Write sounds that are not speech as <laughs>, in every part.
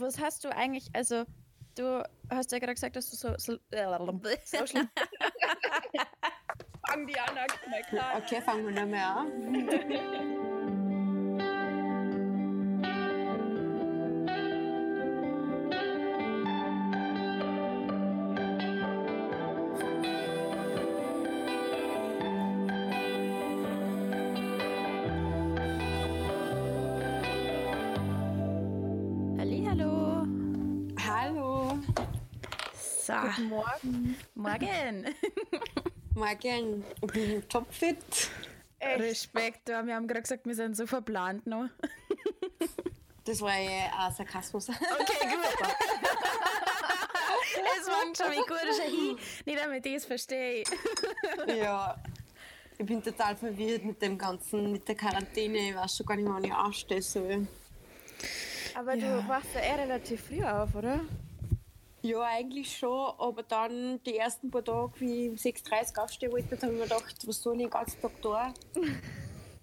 was hast du eigentlich, also du hast ja gerade gesagt, dass du so, so, <laughs> so schlimm. Fang die an, okay, Okay, fangen wir nicht mehr an. <laughs> Guten Morgen. morgen. <laughs> Morgen. Ich <laughs> bin topfit. Respekt, ja, wir haben gerade gesagt, wir sind so verplant noch. <laughs> Das war ja auch Sarkasmus. Okay, gut. es fängt schon mit gut. Nicht damit ich es verstehe. ja. Ich bin total verwirrt mit dem Ganzen, mit der Quarantäne. Ich weiß schon gar nicht mehr, wann ich aufstehen soll. Aber Ja. du wachst ja eh relativ früh auf, oder? Ja, eigentlich schon, aber dann die ersten paar Tage, wie ich um 6.30 Uhr aufstehen wollte, habe ich mir gedacht, was soll ich den ganzen Tag da?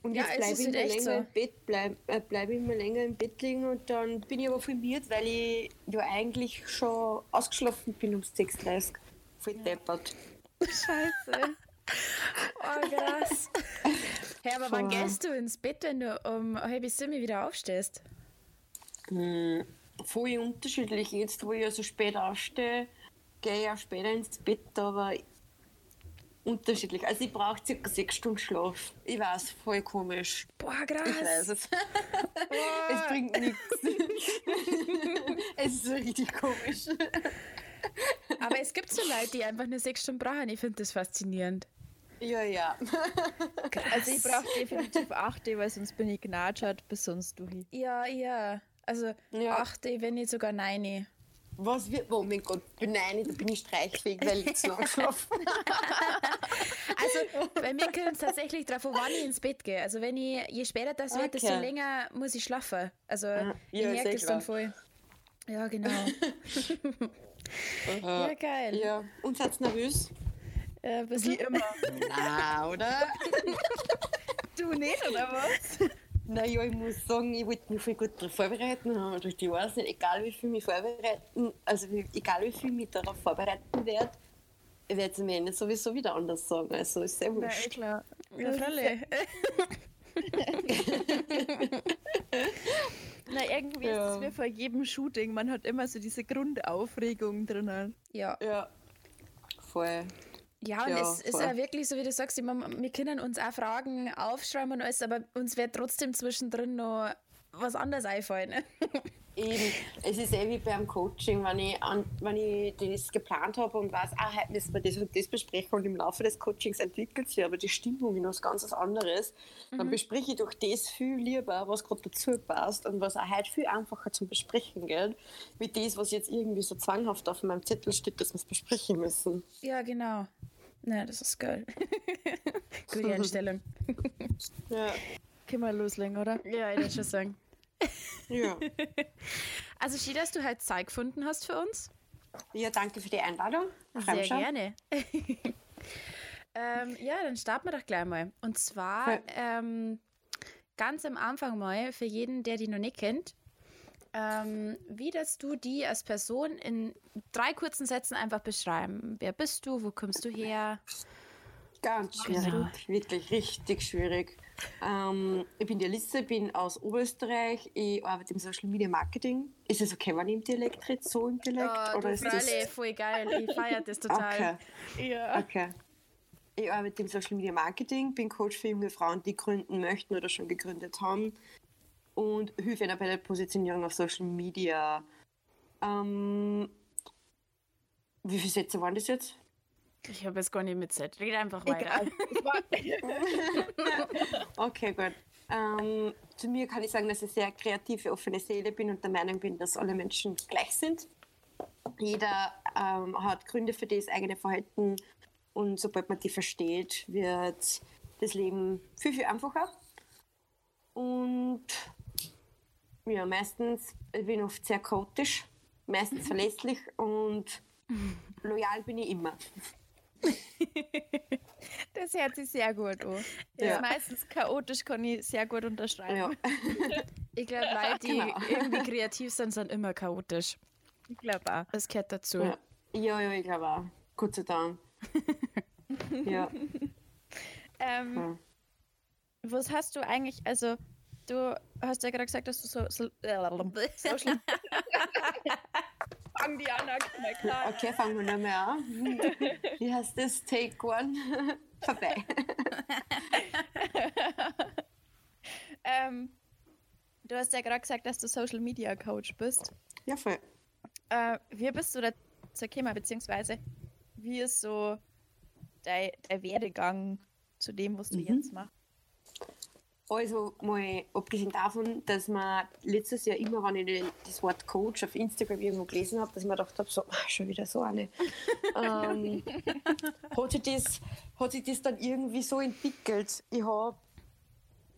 Und Ja, jetzt bleibe ich halt immer länger so. im Bett, bleib, äh, bleib immer länger im Bett liegen und dann bin ich aber müde, weil ich ja eigentlich schon ausgeschlafen bin um 6.30 Uhr. Voll deppert. Scheiße. <laughs> Oh, krass. Hey, aber wann gehst du ins Bett, wenn du um halb sieben wieder aufstehst? Hm, voll unterschiedlich. Jetzt, wo ich ja so spät aufstehe, gehe ich auch später ins Bett, aber unterschiedlich. Also ich brauche circa sechs Stunden Schlaf. Ich weiß, voll komisch. Boah, Ich weiß krass. es. es bringt nichts. <laughs> es ist so richtig komisch. Aber es gibt so Leute, die einfach nur sechs Stunden brauchen. Ich finde das faszinierend. Ja, ja. Also ich brauche definitiv 8, weil sonst bin ich gnatschert bis sonst durch. Ja, ja. Also Ja. achte, wenn nicht sogar neun. Was wird, oh mein Gott, bin nein, da bin ich streichfähig, weil ich zu lang geschlafen <laughs> Also bei mir kommt es tatsächlich darauf an, wann ich ins Bett gehe. Also wenn ich, je später das wird, desto Okay. länger muss ich schlafen. Also ja, ich merke sehr das dann voll. Ja, genau. <laughs> ja, geil. Ja, und seid ihr nervös? Ja, ein Wie immer. Nein, oder? <laughs> Du nicht, oder was? Naja, ich muss sagen, ich wollte mich voll gut darauf vorbereiten. Aber die weiß nicht, egal wie viel mich vorbereiten, also egal wie viel mich darauf vorbereiten werde, ich werde es am Ende sowieso wieder anders sagen. Also ist sehr eh wurscht. klar. Ja, freilich. <laughs> Na, irgendwie Ja. ist es wie vor jedem Shooting. Man hat immer so diese Grundaufregung drinnen. Ja. Ja, voll. Ja, und Ja, es ist voll. auch wirklich so, wie du sagst, ich mein, wir können uns auch Fragen aufschreiben und alles, aber uns wird trotzdem zwischendrin noch was anderes einfallen. Eben, es ist eh wie beim Coaching, wenn ich, an, wenn ich das geplant habe und weiß, ah, heute müssen wir das und das besprechen und im Laufe des Coachings entwickelt sich aber die Stimmung in was ganz anderes, dann bespreche ich doch das viel lieber, was gerade dazu passt und was auch heute viel einfacher zum Besprechen geht, wie das, was jetzt irgendwie so zwanghaft auf meinem Zettel steht, dass wir es besprechen müssen. ja, genau. Na, das ist geil. <laughs> Gute Einstellung. Ja. Können wir loslegen, oder? Ja, ich würde schon sagen. Ja. <laughs> Also, schön, dass du heute Zeit gefunden hast für uns. ja, danke für die Einladung. Sehr gerne. <laughs> ähm, ja, dann starten wir doch gleich mal. Und zwar ähm, ganz am Anfang mal, für jeden, der die noch nicht kennt, ähm, wie dass du die als Person in drei kurzen Sätzen einfach beschreiben. Wer bist du? Wo kommst du her? Ganz schwierig, Genau. wirklich richtig schwierig. Ähm, ich bin die Alissa, bin aus Oberösterreich, ich arbeite im Social Media Marketing. Ist es okay, wenn ich im Dialekt rede, so im Dialekt? Oh, oder ist das... Freilich, voll geil. Ich feiere das total. Okay, Ja. okay. Ich arbeite im Social Media Marketing, bin Coach für junge Frauen, die gründen möchten oder schon gegründet haben und hilfe ihnen bei der Positionierung auf Social Media. Ähm, wie viele Sätze waren das jetzt? Ich habe es gar nicht mitzählt. Red einfach weiter. <laughs> Okay, gut. Ähm, zu mir kann ich sagen, dass ich sehr kreative, offene Seele bin und der Meinung bin, dass alle Menschen gleich sind. Jeder ähm, hat Gründe für das eigene Verhalten und sobald man die versteht, wird das Leben viel, viel einfacher. Und ja, meistens, ich bin oft sehr chaotisch, meistens <laughs> verlässlich und loyal bin ich immer. <laughs> Das hört sich sehr gut an. Das Ja. ist meistens chaotisch, kann ich sehr gut unterschreiben. Ja. <laughs> Ich glaube, Leute, die Genau. irgendwie kreativ sind, sind immer chaotisch. Ich glaube auch. Das gehört dazu. Ja, ja, ja ich glaube auch. Gott sei Dank. <laughs> ja. Ähm, ja. Was hast du eigentlich, also du hast ja gerade gesagt, dass du so, so Social Fang die an, na <laughs> klar. Okay, fangen wir noch mal an. <laughs> Wie heißt das? Take one. <laughs> Vorbei. ähm, du hast ja gerade gesagt, dass du Social Media Coach bist. Ja, voll. Äh, wie bist du dazu gekommen, beziehungsweise wie ist so dein, dein Werdegang zu dem, was du Mhm. jetzt machst? Also mal abgesehen davon, dass man letztes Jahr immer, wenn ich das Wort Coach auf Instagram irgendwo gelesen habe, dass ich mir gedacht habe, so, ah, schon wieder so eine. ähm, <laughs> hat, sich das, hat sich das dann irgendwie so entwickelt. Ich habe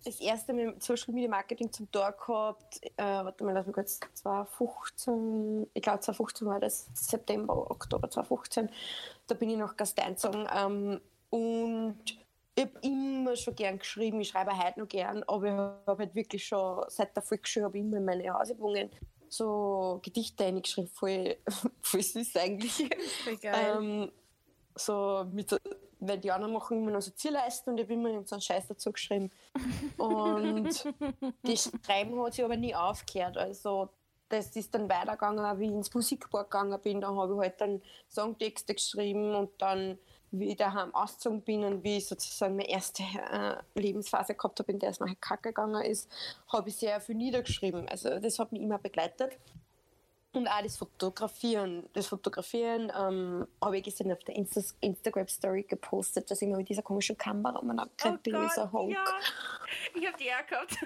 das erste Mal Social Media Marketing zum Tag gehabt, äh, warte mal, lass mich kurz, 2015, ich glaube 2015 war das, September, Oktober 2015, da bin ich noch Gasteinzogen ähm, und ich habe immer schon gern geschrieben, ich schreibe heute noch gern, aber ich habe halt wirklich schon seit der Volksschule habe ich immer in meine Hausübungen so Gedichte eingeschrieben, voll, <laughs> voll süß eigentlich. Ähm, so mit, weil die anderen machen immer noch so Zielleisten und ich habe immer so einen Scheiß dazu geschrieben. Und <laughs> das Schreiben hat sich aber nie aufgehört. Also das ist dann weitergegangen, wie ich ins Musikpark gegangen bin. Da habe ich halt dann Songtexte geschrieben und dann, wie ich daheim ausgezogen bin und wie ich sozusagen meine erste äh, Lebensphase gehabt habe, in der es mir halt kacke gegangen ist, habe ich sehr viel niedergeschrieben. Also das hat mich immer begleitet. Und auch das Fotografieren. Das Fotografieren ähm, habe ich gestern auf der Insta Instagram-Story gepostet, dass ich mal mit dieser komischen Kamera umeinander bin, wie so ein Honk. ich habe die auch gehabt. <laughs>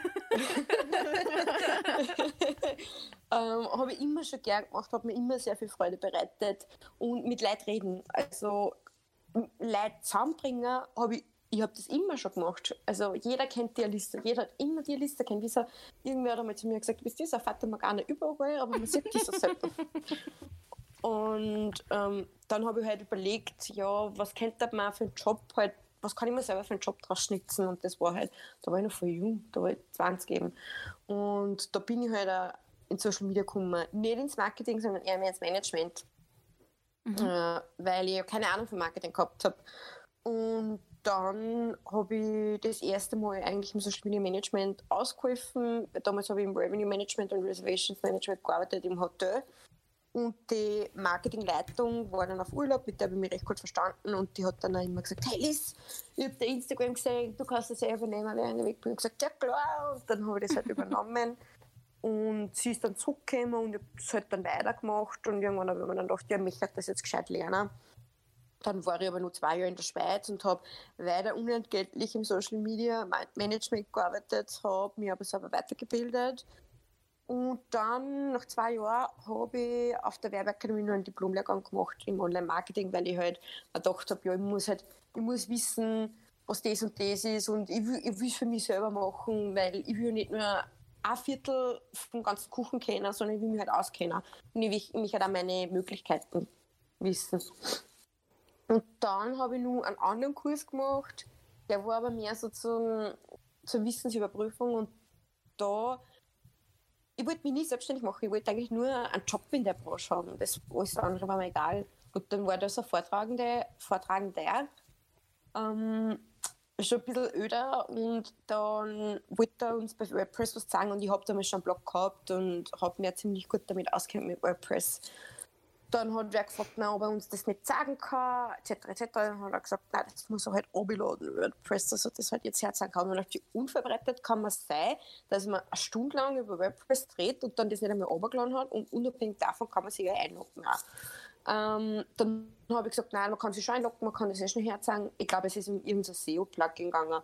ähm, habe ich immer schon gern gemacht, hat mir immer sehr viel Freude bereitet und mit Leid reden. Also Leute zusammenbringen, habe ich, ich habe das immer schon gemacht. Also jeder kennt die Liste, jeder hat immer die Liste kennt. Wie so, irgendwer hat einmal zu mir gesagt, du bist dieser Vater Morgana überall, aber man sieht die so selten. <laughs> Und ähm, dann habe ich halt überlegt, ja, was könnte man für einen Job halt, was kann ich mir selber für einen Job draus schnitzen? Und das war halt, da war ich noch voll jung, da war ich 20 eben. Und da bin ich halt auch in Social Media gekommen. Nicht ins Marketing, sondern eher mehr ins Management. Äh, weil ich keine Ahnung von Marketing gehabt habe. Und dann habe ich das erste Mal eigentlich im Social Media Management ausgeholfen. Damals habe ich im Revenue Management und Reservations Management gearbeitet im Hotel. Und die Marketingleitung war dann auf Urlaub, mit der habe ich mich recht gut verstanden. Und die hat dann auch immer gesagt: Hey Liz, ich habe dein Instagram gesehen, du kannst das ja übernehmen, während ich weg bin. Habe gesagt: Ja, klar. Und dann habe ich das halt <laughs> übernommen. Und sie ist dann zurückgekommen und ich habe es halt dann weitergemacht. Und irgendwann habe ich mir dann gedacht: Ja, mich hat das jetzt gescheit lernen. Dann war ich aber nur zwei Jahre in der Schweiz und habe weiter unentgeltlich im Social Media Ma- Management gearbeitet, habe mich aber selber weitergebildet. Und dann, nach zwei Jahren, habe ich auf der Werbeakademie noch einen Diplomlehrgang gemacht im Online-Marketing, weil ich halt gedacht habe, ja, ich muss halt, ich muss wissen, was das und das ist und ich will, ich will es für mich selber machen, weil ich will nicht nur ein Viertel vom ganzen Kuchen kennen, sondern ich will mich halt auskennen. Und ich will mich halt auch meine Möglichkeiten wissen. Und dann habe ich noch einen anderen Kurs gemacht, der war aber mehr so zum, zur Wissensüberprüfung und da ich wollte mich nie selbstständig machen, ich wollte eigentlich nur einen Job in der Branche haben. Das alles andere war mir egal. Und dann war da so ein Vortragende, Vortragender, ähm, schon ein bisschen öder und dann wollte er uns bei WordPress was sagen und ich habe damals schon einen Blog gehabt und habe mir ziemlich gut damit auskennt mit WordPress. Dann hat wer gefragt, na, ob er uns das nicht sagen kann, etc. etc. Dann hat er gesagt, nein, das muss er halt runterladen, WordPress, er das halt jetzt herzeigen kann. Und ich, unverbreitet kann man sein, dass man eine Stunde lang über WordPress dreht und dann das nicht einmal runtergeladen hat und unabhängig davon kann man sich ja einloggen. Auch. Ähm, dann habe ich gesagt, nein, man kann sich schon einloggen, man kann das ja schnell herzeigen. Ich glaube, es ist um irgendein SEO-Plugin gegangen.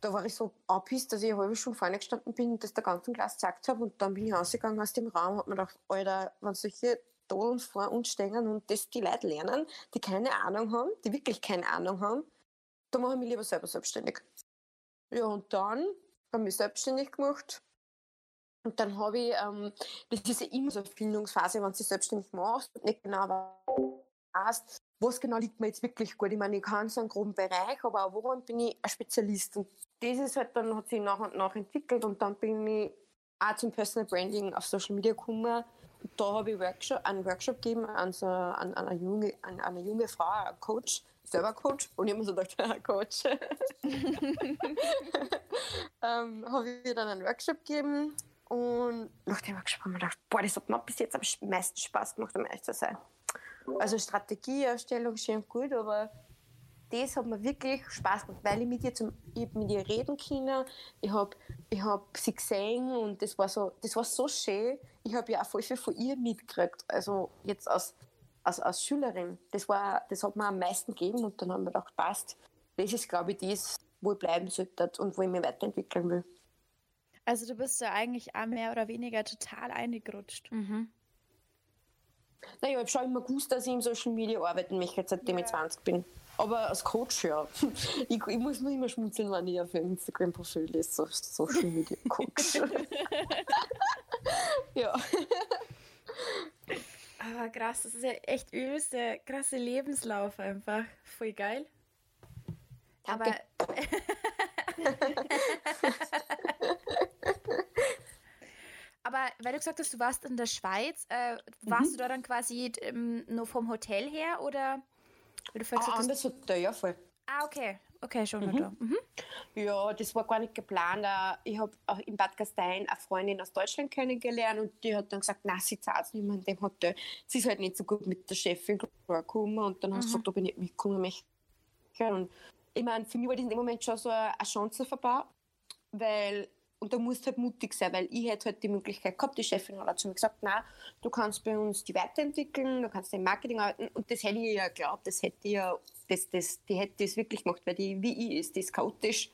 Da war ich so angepisst, dass ich eine halbe Stunde vorne gestanden bin und das der ganzen Klasse gezeigt habe. Und dann bin ich rausgegangen aus dem Raum und habe mir gedacht, Alter, wenn solche Dolen vor uns stehen und das die Leute lernen, die keine Ahnung haben, die wirklich keine Ahnung haben, dann mache ich mich lieber selber selbstständig. Ja, und dann habe ich mich selbstständig gemacht. Und dann habe ich, ähm, das ist ja immer so eine Findungsphase, wenn du dich selbstständig machst und nicht genau weißt, was genau liegt mir jetzt wirklich gut. Ich meine, ich kann so einen groben Bereich, aber auch woran bin ich ein Spezialist? Und das ist halt dann, hat sich nach und nach entwickelt und dann bin ich auch zum Personal Branding auf Social Media gekommen. Da habe ich Workshop, einen Workshop gegeben an, so, an, an, eine junge, an eine junge Frau, einen Coach, selber Coach. Und ich habe mir so gedacht, <laughs> Coach. <laughs> <laughs> ähm, habe ich dann einen Workshop gegeben. Und nach dem Workshop habe ich gedacht, boah, das hat mir bis jetzt am meisten Spaß gemacht, um ehrlich zu sein. Also Strategieerstellung schön gut, aber das hat mir wirklich Spaß gemacht, weil ich mit ihr, zum, ich mit ihr reden können. Ich habe ich hab sie gesehen und das war so, das war so schön. Ich habe ja auch voll viel von ihr mitgekriegt. Also jetzt als, als, als Schülerin. Das, war, das hat mir am meisten gegeben und dann haben wir gedacht, passt. Das ist, glaube ich, das, wo ich bleiben sollte und wo ich mich weiterentwickeln will. Also du bist ja eigentlich auch mehr oder weniger total eingerutscht. Mhm. Naja, ich habe schon immer gewusst, dass ich im Social Media arbeiten möchte, seitdem ja. ich 20 bin. Aber als Coach, ja. <laughs> Ich, ich muss nur immer schmunzeln, wenn ich auf ein Instagram-Profil lese, so Social Media Coach. <laughs> ja. Aber krass, das ist ja echt übelste, krasse Lebenslauf einfach. Voll geil. Danke. Aber. <laughs> Aber weil du gesagt hast, du warst in der Schweiz, äh, warst mhm. du da dann quasi ähm, nur vom Hotel her oder? Weil du ah, anders Hotel, ja voll. Ah, okay. Okay, schon mhm. da. Mhm. Ja, das war gar nicht geplant. Äh, ich habe auch in Bad Gastein eine Freundin aus Deutschland kennengelernt und die hat dann gesagt, na, sie zahlt nicht mehr in dem Hotel. Sie ist halt nicht so gut mit der Chefin klargekommen und dann mhm. hast du gesagt, ob ich nicht mitkommen möchte. Und ich meine, für mich war das in dem Moment schon so eine Chance vorbei, weil und da musst du halt mutig sein, weil ich hätte halt die Möglichkeit gehabt, die Chefin hat zu mir gesagt, nein, du kannst bei uns die weiterentwickeln, du kannst im Marketing arbeiten. Und das hätte ich ja geglaubt, das hätte ich ja, das, das, die hätte das wirklich gemacht, weil die wie ich ist, die ist chaotisch,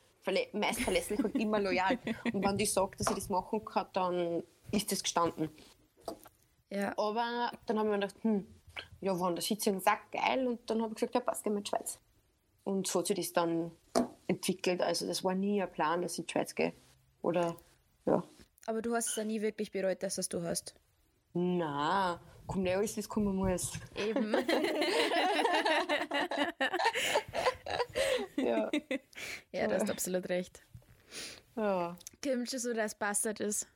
meist verlässlich und immer loyal. <laughs> Und wenn die sagt, dass ich das machen kann, dann ist das gestanden. Ja. Aber dann haben wir gedacht, hm, ja, wann der Sitzung sagt geil. Und dann habe ich gesagt, ja, passt, gehen wir in die Schweiz. Und so hat sich das dann entwickelt. Also das war nie ein Plan, dass ich in die Schweiz gehe. Oder, ja. Aber du hast es ja nie wirklich bereut, dass das du hast. Na, komm nicht alles, wie es kommen muss. Eben. <laughs> ja. ja, du hast absolut recht. Ja. Schon so, dass Bastard ist.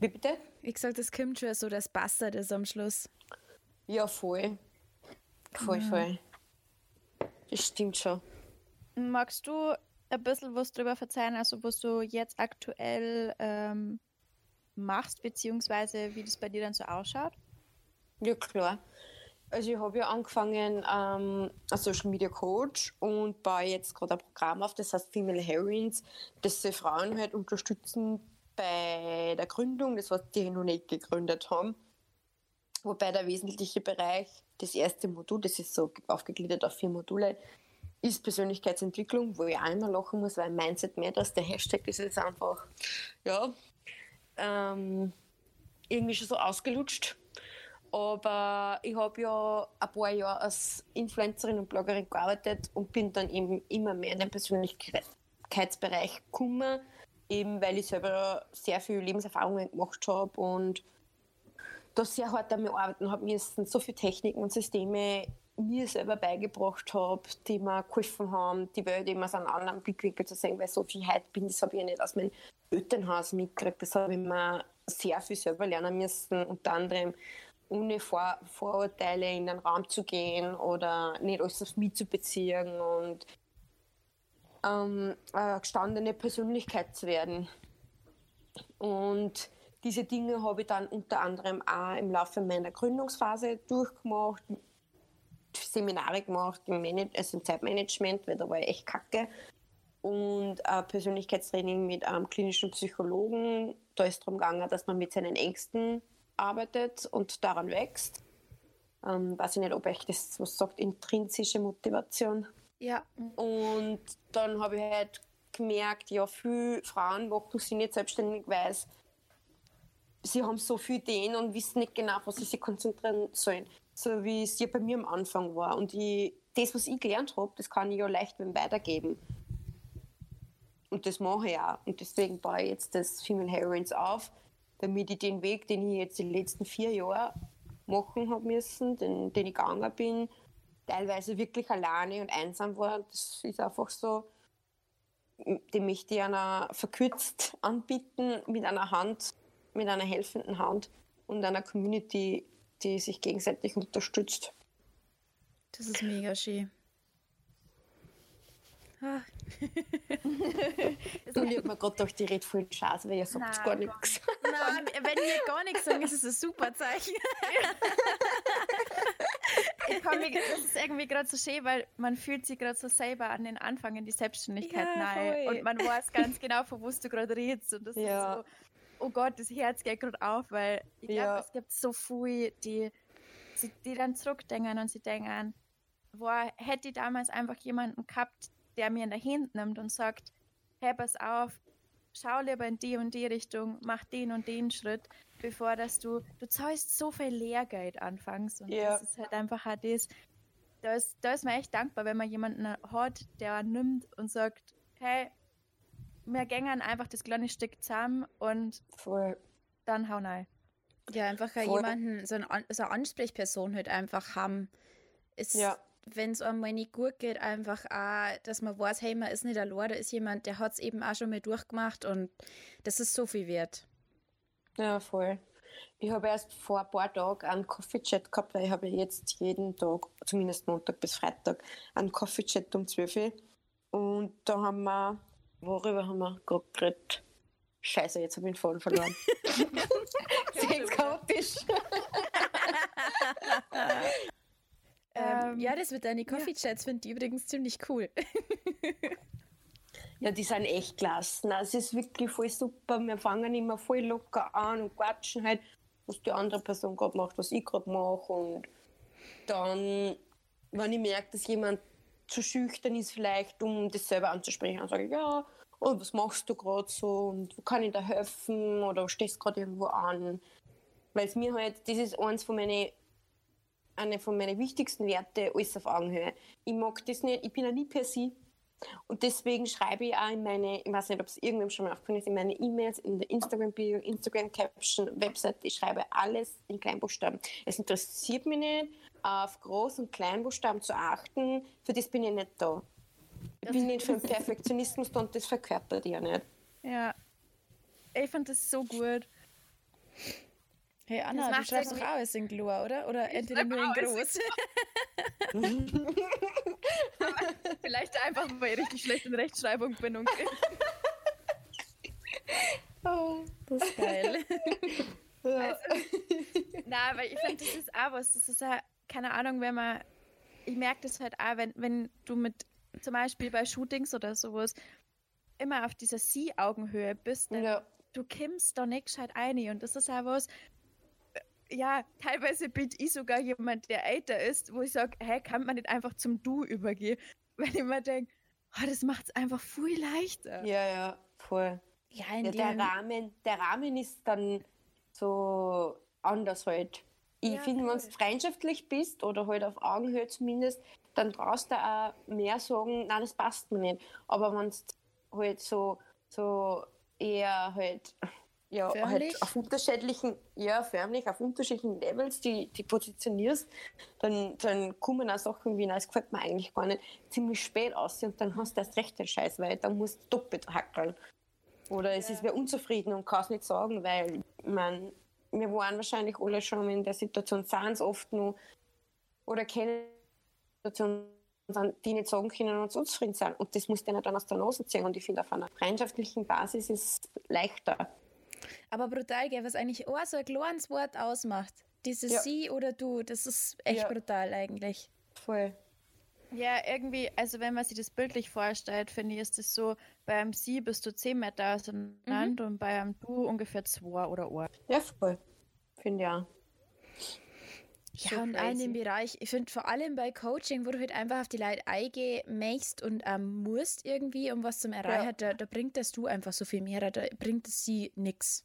Wie bitte? Ich sag, das kommt schon so, dass Bastard ist am Schluss. Ja, voll. Voll, ja. voll. Das stimmt schon. Magst du ein bisschen was darüber verzeihen, also was du jetzt aktuell ähm, machst, beziehungsweise wie das bei dir dann so ausschaut? Ja, klar. Also ich habe ja angefangen ähm, als Social Media Coach und baue jetzt gerade ein Programm auf, das heißt Female Heroines, das sie Frauen halt unterstützen bei der Gründung, das was die noch nicht gegründet haben. Wobei der wesentliche Bereich, das erste Modul, das ist so aufgegliedert auf vier Module, ist Persönlichkeitsentwicklung, wo ich auch immer lachen muss, weil Mindset mehr das, der Hashtag ist jetzt einfach, ja, ähm, irgendwie schon so ausgelutscht. Aber ich habe ja ein paar Jahre als Influencerin und Bloggerin gearbeitet und bin dann eben immer mehr in den Persönlichkeitsbereich gekommen, eben weil ich selber sehr viel Lebenserfahrungen gemacht habe und da sehr hart mir arbeiten habe müssen, so viele Techniken und Systeme mir selber beigebracht habe, die mir geholfen haben, die Welt immer aus einem anderen Blickwinkel zu sehen, weil so viel heute bin, das habe ich nicht aus meinem Elternhaus mitgekriegt. Das habe ich mir sehr viel selber lernen müssen, unter anderem ohne Vor Vorurteile in den Raum zu gehen oder nicht alles auf mich zu beziehen und ähm, eine gestandene Persönlichkeit zu werden. Und diese Dinge habe ich dann unter anderem auch im Laufe meiner Gründungsphase durchgemacht, Seminare gemacht im, Manage also im Zeitmanagement, weil da war ich echt kacke. Und ein Persönlichkeitstraining mit einem klinischen Psychologen. Da ist es darum gegangen, dass man mit seinen Ängsten arbeitet und daran wächst. Ähm, weiß ich nicht, ob euch das was sagt, intrinsische Motivation. Ja. Und dann habe ich halt gemerkt, ja, viele Frauen machen sich nicht selbstständig, weil sie haben so viele Ideen und wissen nicht genau, was sie sich konzentrieren sollen so wie es ja bei mir am Anfang war. Und ich, das, was ich gelernt habe, das kann ich ja leicht weitergeben. Und das mache ich auch. Und deswegen baue ich jetzt das Female Heroines auf, damit ich den Weg, den ich jetzt die letzten vier Jahre machen habe müssen, den, den ich gegangen bin, teilweise wirklich alleine und einsam war. Das ist einfach so, die möchte ich einer verkürzt anbieten mit einer Hand, mit einer helfenden Hand und einer Community, die sich gegenseitig unterstützt. Das ist mega schön. Ah. <laughs> ich habe mir gerade gedacht, die redet voll Scheiße, weil ihr sagt gar nichts. Nein, wenn wir gar nichts sagen, ist es ein super Zeichen. <laughs> ich mich, das ist irgendwie gerade so schön, weil man fühlt sich gerade so selber an den Anfang in die Selbstständigkeit ja, nahe. Und man weiß ganz genau, von wo du gerade redest. Und das ja. ist so, oh Gott, das Herz geht gerade auf, weil ich glaube, ja. es gibt so viele, die, die dann zurückdenken und sie denken, boah, hätte ich damals einfach jemanden gehabt, der mir in der Hand nimmt und sagt, hey, pass auf, schau lieber in die und die Richtung, mach den und den Schritt, bevor dass du, du zahlst so viel Lehrgeld anfangs und ja. das ist halt einfach halt das, da ist, da ist man echt dankbar, wenn man jemanden hat, der nimmt und sagt, hey, wir gängen einfach das kleine Stück zusammen und Voll. dann hau rein. Ja, einfach jemanden, so, ein, so eine Ansprechperson halt einfach haben. Ist, ja wenn es einmal nicht gut geht, einfach auch, dass man weiß, hey, man ist nicht allein, da ist jemand, der hat es eben auch schon mal durchgemacht und das ist so viel wert. Ja, voll. Ich habe erst vor ein paar Tagen einen Coffee-Chat gehabt, weil ich habe jetzt jeden Tag, zumindest Montag bis Freitag, einen Coffee-Chat um 12 Uhr. Und da haben wir, worüber haben wir gerade geredet? Scheiße, jetzt habe ich den Faden verloren. <laughs> Sehr chaotisch. <laughs> Ähm, ähm, ja, das mit deinen Coffee-Chats ja. finde ich übrigens ziemlich cool. <laughs> ja, die sind echt klasse. Es ist wirklich voll super. Wir fangen immer voll locker an und quatschen halt, was die andere Person gerade macht, was ich gerade mache. Und dann, wenn ich merke, dass jemand zu schüchtern ist, vielleicht, um das selber anzusprechen, dann sage ich, ja, oh, was machst du gerade so und wo kann ich da helfen oder stehst gerade irgendwo an. Weil es mir halt, das ist eins von meinen eine von meinen wichtigsten Werte, alles auf Augenhöhe. Ich mag das nicht, ich bin ja nie per se. Und deswegen schreibe ich auch in meine, ich weiß nicht, ob es irgendwem schon mal aufgefallen ist, in meine E-Mails, in der Instagram-Bio, Instagram-Caption, Website, ich schreibe alles in Kleinbuchstaben. Es interessiert mich nicht, auf Groß- und Kleinbuchstaben zu achten, für das bin ich nicht da. Ich bin nicht für den Perfektionismus da und das verkörpert ja nicht. Ja, ich finde das so gut. Hey Anna, du schreibst doch auch alles in Glur, oder? Oder entweder nur in groß. <laughs> vielleicht einfach, weil ich richtig schlecht in Rechtschreibung bin und <laughs> oh, das ist geil. <laughs> Also, na, weil ich finde, das ist auch was, das ist ja, keine Ahnung, wenn man, ich merke das halt auch, wenn, wenn du mit, zum Beispiel bei Shootings oder sowas, immer auf dieser Sie-Augenhöhe bist, dann ja. du kimmst da nicht gescheit ein und das ist ja was, ja, teilweise bin ich sogar jemand, der älter ist, wo ich sage, hey, kann man nicht einfach zum Du übergehen? <laughs> Weil ich mir denke, oh, das macht es einfach viel leichter. Ja, ja, voll. Ja, ja der, Rahmen, der Rahmen ist dann so anders halt. Ich ja, finde, wenn du freundschaftlich bist oder halt auf Augenhöhe zumindest, dann brauchst du auch mehr sagen, nein, das passt mir nicht. Aber wenn du halt so, so eher halt ja, halt auf unterschiedlichen, ja, förmlich auf unterschiedlichen Levels, die, die positionierst, dann, dann kommen auch Sachen wie, nein, das gefällt mir eigentlich gar nicht, ziemlich spät aus und dann hast du erst recht den Scheiß, weil dann musst du doppelt hackeln. Oder es ja. ist wer unzufrieden und kann es nicht sagen, weil, mein, wir waren wahrscheinlich alle schon in der Situation, sind es oft nur, oder kennen Situationen, die nicht sagen können und unzufrieden sind. Und das muss denen dann aus der Nase ziehen. Und ich finde, auf einer freundschaftlichen Basis ist es leichter. Aber brutal, gell, was eigentlich auch so ein kleines Wort ausmacht. Dieses ja. Sie oder Du, das ist echt ja. brutal eigentlich. Voll. Ja, irgendwie, also wenn man sich das bildlich vorstellt, finde ich, ist es so, beim Sie bist du 10 Meter auseinander mhm. und beim Du ungefähr 2 oder Ohr. Ja, voll. Finde ja. Ja, so und crazy. in dem Bereich, ich finde vor allem bei Coaching, wo du halt einfach auf die Leute eingehst und ähm, musst irgendwie, um was zu erreichen, ja. da, da bringt das du einfach so viel mehr, da bringt es sie nichts.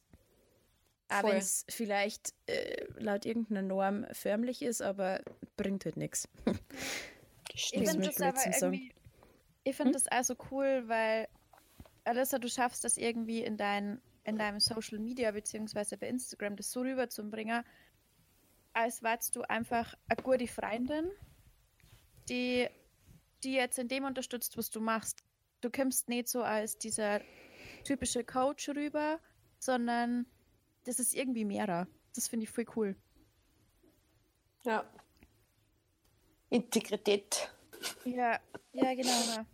Auch wenn es vielleicht äh, laut irgendeiner Norm förmlich ist, aber bringt halt nichts. <laughs> Ich finde das aber irgendwie, ich finde hm? das also cool, weil Alissa, du schaffst das irgendwie in, dein, in deinem Social Media beziehungsweise bei Instagram das so rüberzubringen, als wärst du einfach eine gute Freundin, die die jetzt in dem unterstützt, was du machst. du kommst nicht so als dieser typische Coach rüber, sondern das ist irgendwie mehrer. Das finde ich voll cool. Ja. Integrität. Ja, ja, genau. Ja.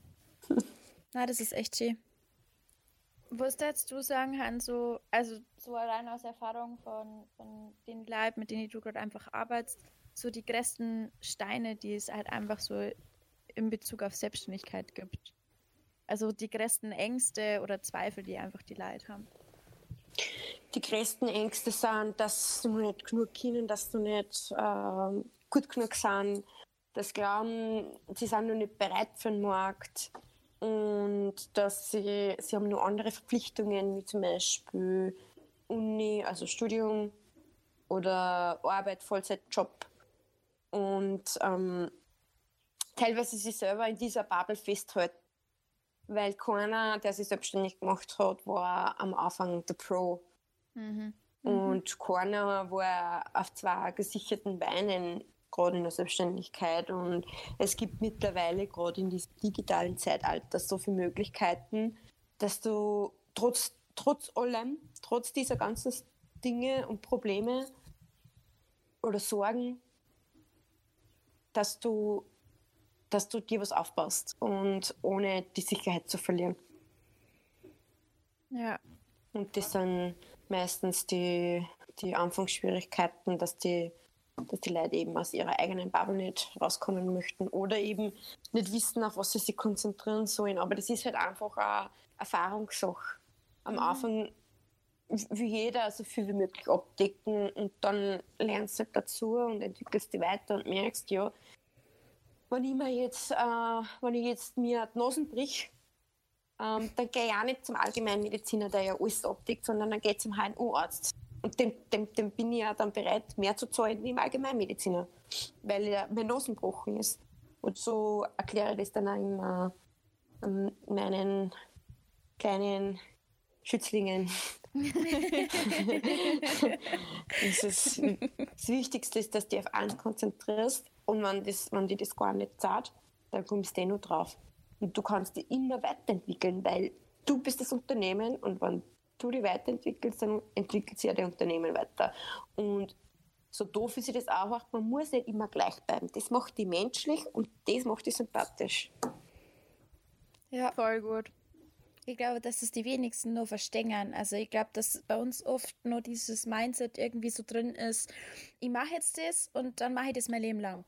Na, das ist echt schön. Was würdest du sagen, Han, so, also so allein aus Erfahrung von, von den Leib, mit denen du gerade einfach arbeitest, so die größten Steine, die es halt einfach so in Bezug auf Selbstständigkeit gibt? Also die größten Ängste oder Zweifel, die einfach die Leute haben? Die größten Ängste sind, dass du nicht genug können, dass du nicht äh, gut genug sind, das Glauben, sie sind noch nicht bereit für den Markt und dass sie, sie haben noch andere Verpflichtungen, wie zum Beispiel Uni, also Studium oder Arbeit, Vollzeitjob und ähm, teilweise sich selber in dieser Bubble festhalten, weil keiner, der sich selbstständig gemacht hat, war am Anfang der Pro. Mhm. Und keiner war auf zwei gesicherten Beinen gerade in der Selbstständigkeit. Und es gibt mittlerweile gerade in diesem digitalen Zeitalter so viele Möglichkeiten, dass du trotz, trotz allem, trotz dieser ganzen Dinge und Probleme oder Sorgen, dass du, dass du dir was aufbaust und ohne die Sicherheit zu verlieren. Ja. Und das sind meistens die, die Anfangsschwierigkeiten, dass die dass die Leute eben aus ihrer eigenen Bubble nicht rauskommen möchten oder eben nicht wissen, auf was sie sich konzentrieren sollen. Aber das ist halt einfach eine Erfahrungssache. Am mhm. Anfang wie jeder so viel wie möglich abdecken und dann lernst du halt dazu und entwickelst dich weiter und merkst, ja, wenn ich mir jetzt, äh, wenn ich jetzt mir die Nasen brich, ähm, dann gehe ich auch nicht zum Allgemeinmediziner, der ja alles abdeckt, sondern dann gehe ich zum HNO-Arzt. Und dem, dem, dem bin ich ja dann bereit, mehr zu zahlen wie im Allgemeinmediziner, weil ja mein Nase gebrochen ist. Und so erkläre ich das dann auch immer ähm, meinen kleinen Schützlingen. <laughs> das, ist, das Wichtigste ist, dass du dich auf eins konzentrierst und wenn, das, wenn dir das gar nicht zahlt, dann kommst du eh nur drauf. Und du kannst dich immer weiterentwickeln, weil du bist das Unternehmen und wenn du dich weiterentwickelst, dann entwickelt sich ja dein Unternehmen weiter. Und so doof ist das auch, man muss nicht immer gleich bleiben. Das macht die menschlich und das macht die sympathisch. Ja, voll gut. Ich glaube, dass es die wenigsten nur verstängern. Also ich glaube, dass bei uns oft nur dieses Mindset irgendwie so drin ist, ich mache jetzt das und dann mache ich das mein Leben lang.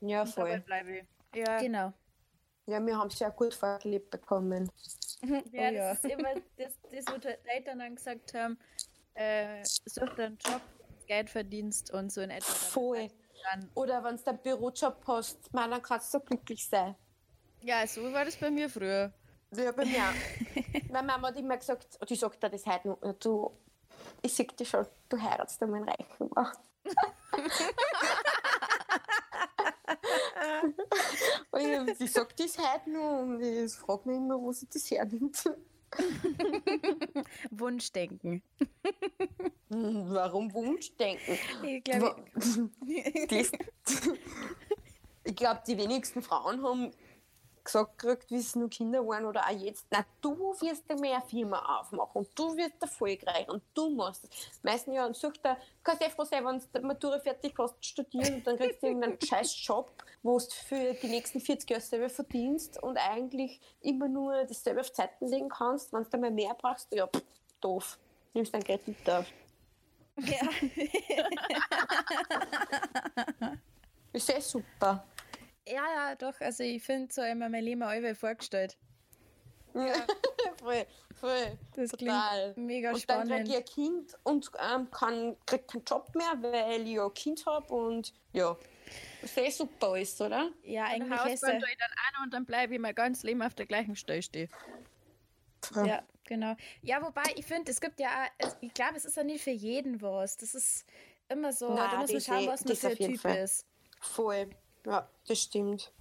Ja, voll. Ja. Genau. Ja, wir haben es ja gut vorgelebt bekommen. ja, oh, ja, das ist immer das, das wo die Eltern dann gesagt haben, äh, such dir einen Job, Geld verdienst und so in etwa. Voll. Dann. Oder wenn du einen Bürojob hast, man, dann kannst du glücklich sein. Ja, so war das bei mir früher. Ja, bei mir auch. <laughs> Meine Mama hat immer gesagt, die sagt dir das heute noch, du, ich sehe dich schon, du heiratst meinen Reichen. <laughs> und sie sagt das heute noch und ich frage mich immer, wo sie das hernimmt. Wunschdenken. Warum Wunschdenken? Ich glaube, ich <laughs> glaube, die wenigsten Frauen haben gesagt gekriegt, wie sie noch Kinder waren oder auch jetzt, na, du wirst eine mehr Firma aufmachen und du wirst erfolgreich und du machst es. Meisten Jahren sucht er, kannst du froh sein, wenn du die Matura fertig hast, studieren und dann kriegst du irgendeinen <laughs> scheiß Job, wo du für die nächsten 40 Jahre selber verdienst und eigentlich immer nur dasselbe auf Zeiten legen kannst. Wenn du dann mal mehr brauchst, ja, pff, doof. Nimmst dein Kredit auf. Ja. <laughs> ist eh super. Ja, ja, doch. Also ich finde so immer mein Leben auch vorgestellt. Ja, <laughs> voll, voll. Das Total. klingt mega und spannend. Und dann kriege ich ein Kind und ähm, kann, krieg keinen Job mehr, weil ich ja ein Kind habe und ja. Sehr super ist, oder? Ja, eigentlich Haus ist dann an und dann bleibe ich mein ganzes Leben auf der gleichen Stelle stehen. Ja, genau. Ja, wobei, ich finde, es gibt ja, ich glaube, es ist ja nicht für jeden was. Das ist immer so, Nein, da muss man schauen, was man für ein Typ Fall. ist. Voll. Ja, das stimmt.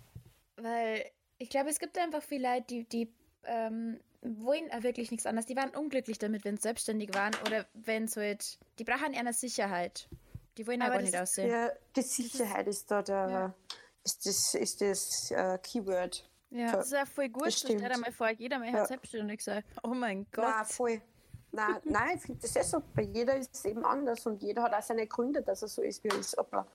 Weil ich glaube, es gibt einfach viele Leute, die, die ähm, wollen auch wirklich nichts anderes. Die waren unglücklich damit, wenn sie selbstständig waren oder wenn so halt, die brauchen eine Sicherheit. Die wollen aber, aber nicht aussehen. Ja, die Sicherheit ist da der, ja. ist das, ist das uh, Keyword. Ja, das ist ja voll gut, stell dir mal vor, jeder mal ja. hat selbstständig sein. Oh mein Gott. Nein, voll. Nein, nein ich finde das ja super. Jeder ist eben anders und jeder hat auch seine Gründe, dass er so ist, wie er ist. Aber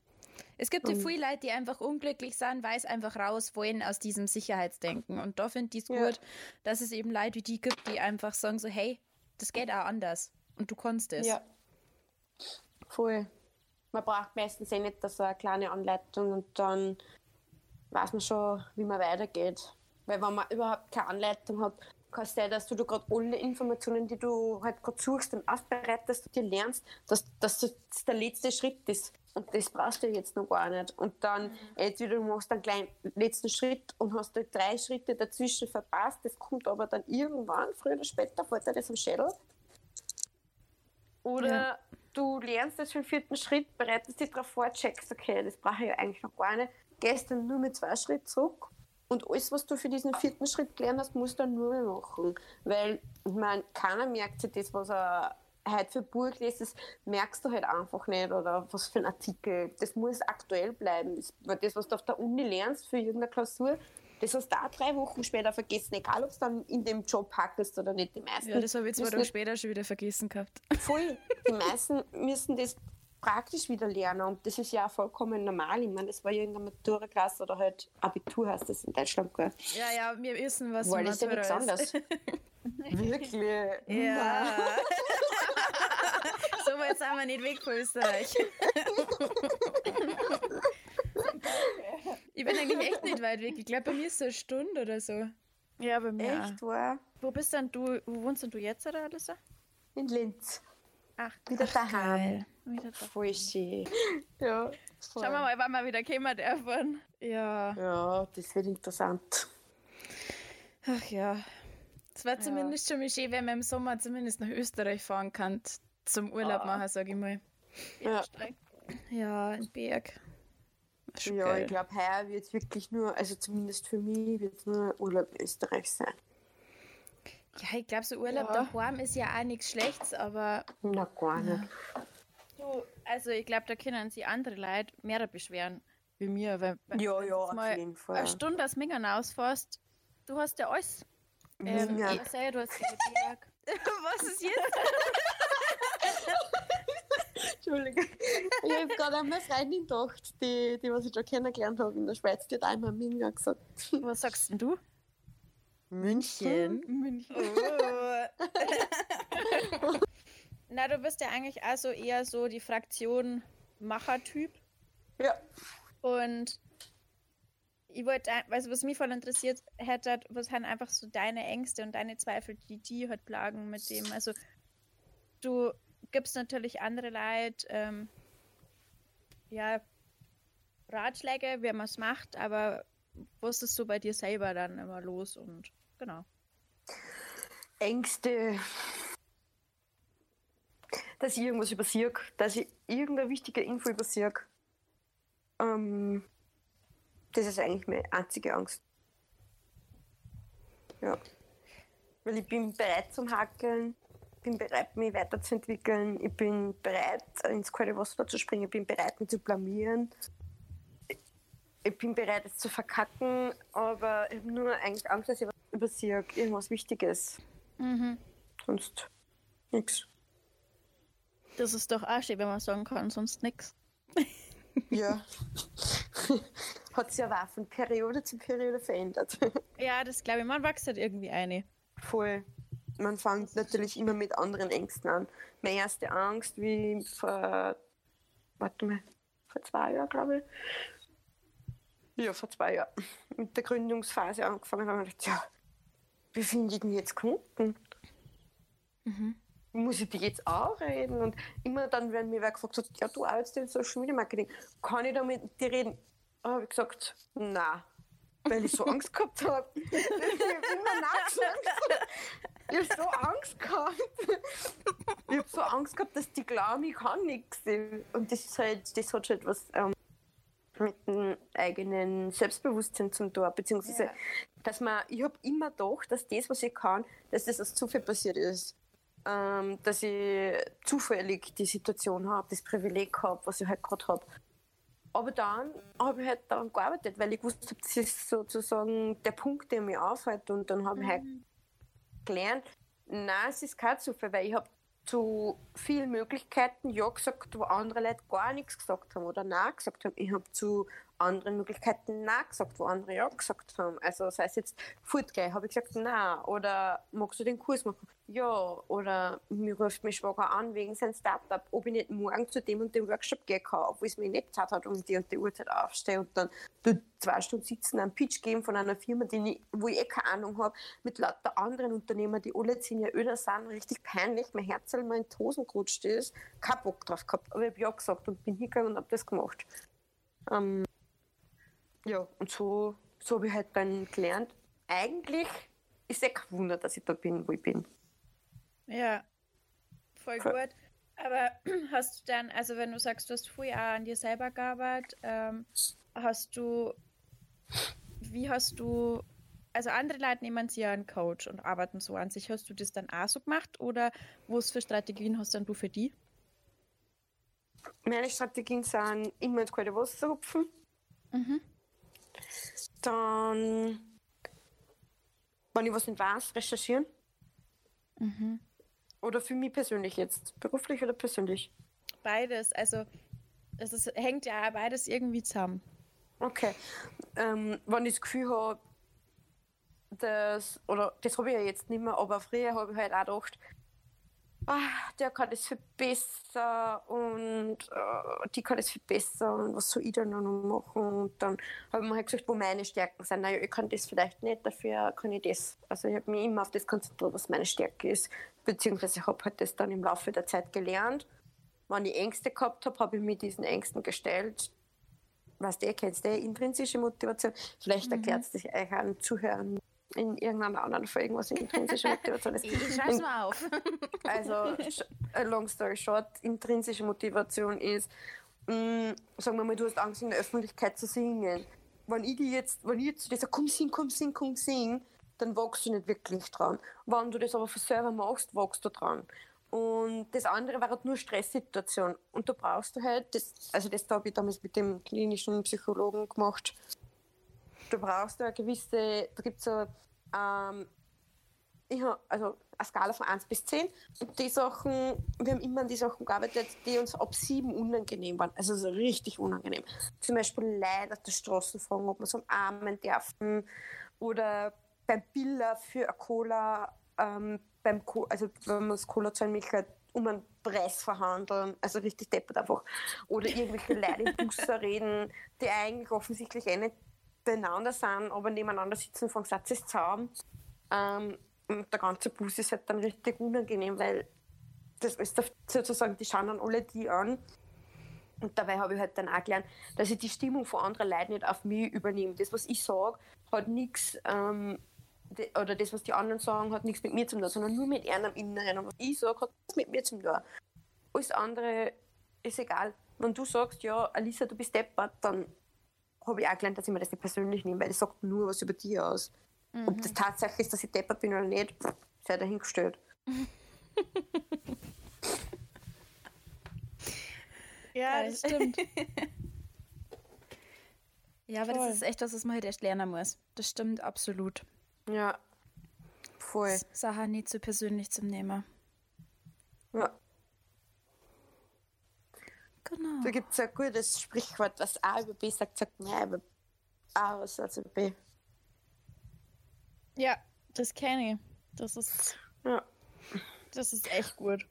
es gibt ja viele Leute, die einfach unglücklich sind, weil es einfach raus wollen aus diesem Sicherheitsdenken. Und da finde ich es ja. gut, dass es eben Leute wie die gibt, die einfach sagen so, hey, das geht auch anders. Und du kannst es. Ja. Voll. Man braucht meistens eh nicht so eine kleine Anleitung und dann weiß man schon, wie man weitergeht. Weil wenn man überhaupt keine Anleitung hat, kann es sein, dass du, du gerade alle Informationen, die du halt gerade suchst und aufbereitest und dir lernst, dass, dass das der letzte Schritt ist. Und das brauchst du jetzt noch gar nicht. Und dann mhm. entweder du machst einen kleinen letzten Schritt und hast da drei Schritte dazwischen verpasst. Das kommt aber dann irgendwann, früher oder später, fällt dir das am Schädel. Oder ja. du lernst das für den vierten Schritt, bereitest dich darauf vor, checkst, okay, das brauche ich ja eigentlich noch gar nicht, gehst dann nur mit zwei Schritten zurück und alles, was du für diesen vierten Schritt gelernt hast, musst du dann nur mehr machen. Weil, ich meine, keiner merkt sich das, was er heute für Buch liest, das merkst du halt einfach nicht oder was für ein Artikel. Das muss aktuell bleiben. Das, das was du auf der Uni lernst für irgendeine Klausur, das hast du auch drei Wochen später vergessen, egal ob es dann in dem Job hackest oder nicht. Die meisten ja, das habe ich zwei Tage später schon wieder vergessen gehabt. Voll. <laughs> Die meisten müssen das praktisch wieder lernen und das ist ja auch vollkommen normal. Ich meine, das war ja irgendeine Matura-Klasse oder halt Abitur heißt das in Deutschland. Gell? Ja, ja, wir wissen, was Weil das ist ja nichts anderes. <laughs> Wirklich? Ja. <laughs> weit sind wir nicht weg von Österreich. ich bin eigentlich echt nicht weit weg. Ich glaube, bei mir ist es eine Stunde oder so. Ja, bei mir. Echt, wahr? Wo bist denn du, wo wohnst denn du jetzt, oder, Alissa? In Linz. Ach, wieder ach, daheim. Wieder Voll schön. Ja. Voll. Schauen wir mal, wann wir wieder kommen dürfen. Ja. Ja, das wird interessant. Ach ja. Es wäre ja. zumindest schon mal schön, wenn man im Sommer zumindest nach Österreich fahren kann. Zum Urlaub ah. machen, sage ich mal. Ja. Ja, in Berg. Ja, geil. ich glaube, heuer wird es wirklich nur, also zumindest für mich, wird es nur Urlaub in Österreich sein. Ja, ich glaube, so Urlaub ja. daheim ist ja auch nichts Schlechtes, aber. Na, gar nicht. Du, also, ich glaube, da können sich andere Leute mehr beschweren wie mir. Weil, ja, ja, auf jeden Fall. Eine Stunde aus Mingern ausfährst, du hast ja alles. Ähm, ja. Ich sehe, du hast Berg. <laughs> Was ist jetzt? Entschuldigung. Ich habe gerade an meine Freundin gedacht, die, die was ich schon kennengelernt habe in der Schweiz, die hat einmal Minga gesagt. Was sagst denn du? München. München. Oh. <laughs> Na, du bist ja eigentlich also eher so die Fraktion Macher-Typ. Ja. Und ich wollte, also was mich voll interessiert hätte, was sind einfach so deine Ängste und deine Zweifel, die die halt plagen mit dem. Also du gibst natürlich andere Leute, ähm, ja, Ratschläge, wie man es macht, aber was ist so bei dir selber dann immer los und genau. Ängste, dass ich irgendwas übersehe, dass ich irgendeine wichtige Info übersehe. Ähm, das ist eigentlich meine einzige Angst. Ja. Weil ich bin bereit zum Hackeln, bin bereit, mich weiterzuentwickeln, ich bin bereit, ins kalte Wasser zu springen, ich bin bereit, mich zu blamieren. Ich bin bereit, es zu verkacken, aber ich habe nur eigentlich Angst, dass ich was übersehe, irgendwas Wichtiges. Mhm. Sonst nichts. Das ist doch schön, wenn man sagen kann, sonst nichts. <laughs> Ja. Hat sich auch von Periode zu Periode verändert. Ja, das glaube ich, man wächst halt irgendwie eine. Voll. Man fängt natürlich immer mit anderen Ängsten an. Meine erste Angst, wie vor, warte mal, vor zwei Jahren, glaube ich. Ja, vor zwei Jahren. Mit der Gründungsphase angefangen haben, gedacht, ja, wie finde ich denn jetzt Kunden? Mhm muss ich die jetzt auch reden? Und immer dann, wenn mir wer gefragt hat, ja, du arbeitest in Social Media Marketing, kann ich da mit dir reden? habe ich gesagt, nein, weil ich so Angst gehabt habe. <laughs> ich habe immer nachgesagt. Ich habe so Angst gehabt. Ich habe so Angst gehabt, dass die glauben, ich kann nichts. Und das ist halt, das hat halt was ähm, mit dem eigenen Selbstbewusstsein zum tun, beziehungsweise, ja. dass man, ich habe immer gedacht, dass das, was ich kann, dass das aus Zufall passiert ist ähm, dass ich zufällig die Situation habe, das Privileg habe, was ich halt gerade habe. aber dann habe ich halt daran gearbeitet, weil ich wusste, das ist sozusagen der Punkt, der mich aufhält. Und dann habe mhm. ich halt mhm. Gelernt, nein, es ist kein Zufall, weil ich habe zu vielen Möglichkeiten Ja gesagt, wo andere Leute gar nichts gesagt haben oder Nein gesagt haben. Ich habe zu anderen Möglichkeiten Nein gesagt, wo andere Ja gesagt haben. Also sei es jetzt fortgehen, habe ich gesagt Nein. Oder magst du den Kurs machen? Ja. Oder mir ruft mich Schwager an wegen sein Startup, ob ich nicht morgen zu dem und dem Workshop gehen kann, obwohl es mir nicht Zeit hat, um die und die Uhrzeit aufstehe und dann zwei Stunden sitzen, einen Pitch geben von einer Firma, die ich, wo ich eh keine Ahnung habe, mit lauter anderen Unternehmern, die alle zehn Jahre öder sind, richtig peinlich, mein Herz mal in die Hosen gerutscht ist, keinen Bock drauf gehabt. Aber ich habe ja gesagt und bin hingegangen und habe das gemacht. Ähm, ja, und so, so habe ich halt dann gelernt. Eigentlich ist es kein Wunder, dass ich da bin, wo ich bin. Ja, voll, voll. gut. Aber <clears throat> hast du dann, also wenn du sagst, du hast früher an dir selber gearbeitet, ähm, hast du, wie hast du, also andere Leute nehmen sich ja einen Coach und arbeiten so an sich. Hast du das dann auch so gemacht oder was für Strategien hast dann du für die? Meine Strategien sind immer ins kalte Wasser hupfen. Mhm. Dann, wenn ich was nicht weiß, recherchieren. Mhm. Oder für mich persönlich jetzt? Beruflich oder persönlich? Beides. Also, es ist, hängt ja beides irgendwie zusammen. Okay. Ähm, wenn ich das Gefühl habe, dass, oder das habe ich ja jetzt nicht mehr, aber früher habe ich halt auch gedacht, ah, der kann das viel besser und uh, die kann das viel besser und was soll ich dann noch machen? Und dann habe ich mir halt gesagt, wo meine Stärken sind. Naja, ich kann das vielleicht nicht, dafür kann ich das. Also ich habe mich immer auf das konzentriert, was meine Stärke ist. Beziehungsweise ich habe halt das dann im Laufe der Zeit gelernt. Wenn ich Ängste gehabt habe, habe ich mir diesen Ängsten gestellt. Was der kennst, der intrinsische Motivation. Vielleicht mhm. erklärt es sich euch an Zuhörern in irgendeiner anderen Folge, was <laughs> intrinsische Motivation ist. Ich schreibe mal auf. <laughs> also, long story short, intrinsische Motivation ist, mh, mm, sagen wir mal, du hast Angst, in der Öffentlichkeit zu singen. Wenn ich dir jetzt, wenn ich jetzt dir sage, komm sing, komm sing, komm sing, dann wachst du nicht wirklich dran. Wenn du das aber für selber machst, wachst du dran. Und das andere war halt nur Stresssituation. Und da brauchst du halt, das, also das habe ich damals mit dem klinischen Psychologen gemacht, du brauchst eine gewisse, da gibt es so, ähm, also eine Skala von 1 bis 10. Und die Sachen, wir haben immer an die Sachen gearbeitet, die uns ab 7 unangenehm waren. Also so richtig unangenehm. Zum Beispiel Leute auf der Straße fragen, ob wir so umarmen dürfen. Oder beim Biller für eine Cola, ähm, beim Co also wenn man das Cola zahlen möchte, um einen Preis verhandeln. Also richtig deppert einfach. Oder irgendwelche Leute im Bus <laughs> reden, die eigentlich offensichtlich eh nicht beieinander sind, aber nebeneinander sitzen vom Satz ist Zaum. Ähm, und der ganze Bus ist halt dann richtig unangenehm, weil das ist sozusagen, die schauen dann alle die an. Und dabei habe ich halt dann auch gelernt, dass ich die Stimmung von anderen Leuten nicht auf mich übernehme. Das, was ich sage, hat nichts, ähm, oder das, was die anderen sagen, hat nichts mit mir zu tun, sondern nur mit einem Inneren. Und was ich sage, hat nichts mit mir zu tun. Alles andere ist egal. Wenn du sagst, ja, Alisa, du bist deppert, dann habe ich auch gelernt, dass ich mir das nicht persönlich nehme, weil es sagt nur was über dich aus. Mhm. Ob das tatsächlich ist, dass ich deppert bin oder nicht, sei dahingestellt. <laughs> ja, das stimmt. ja, aber voll. das ist echt was, was man halt erst lernen muss. Das stimmt absolut. Ja, voll. Sache nicht so persönlich zum Nehmen. Ja. Genau. Da gibt es ein gutes Sprichwort, was A über B sagt, sagt mehr über A aus als über B. Ja, das kenne ich. Das ist, ja. das ist echt gut.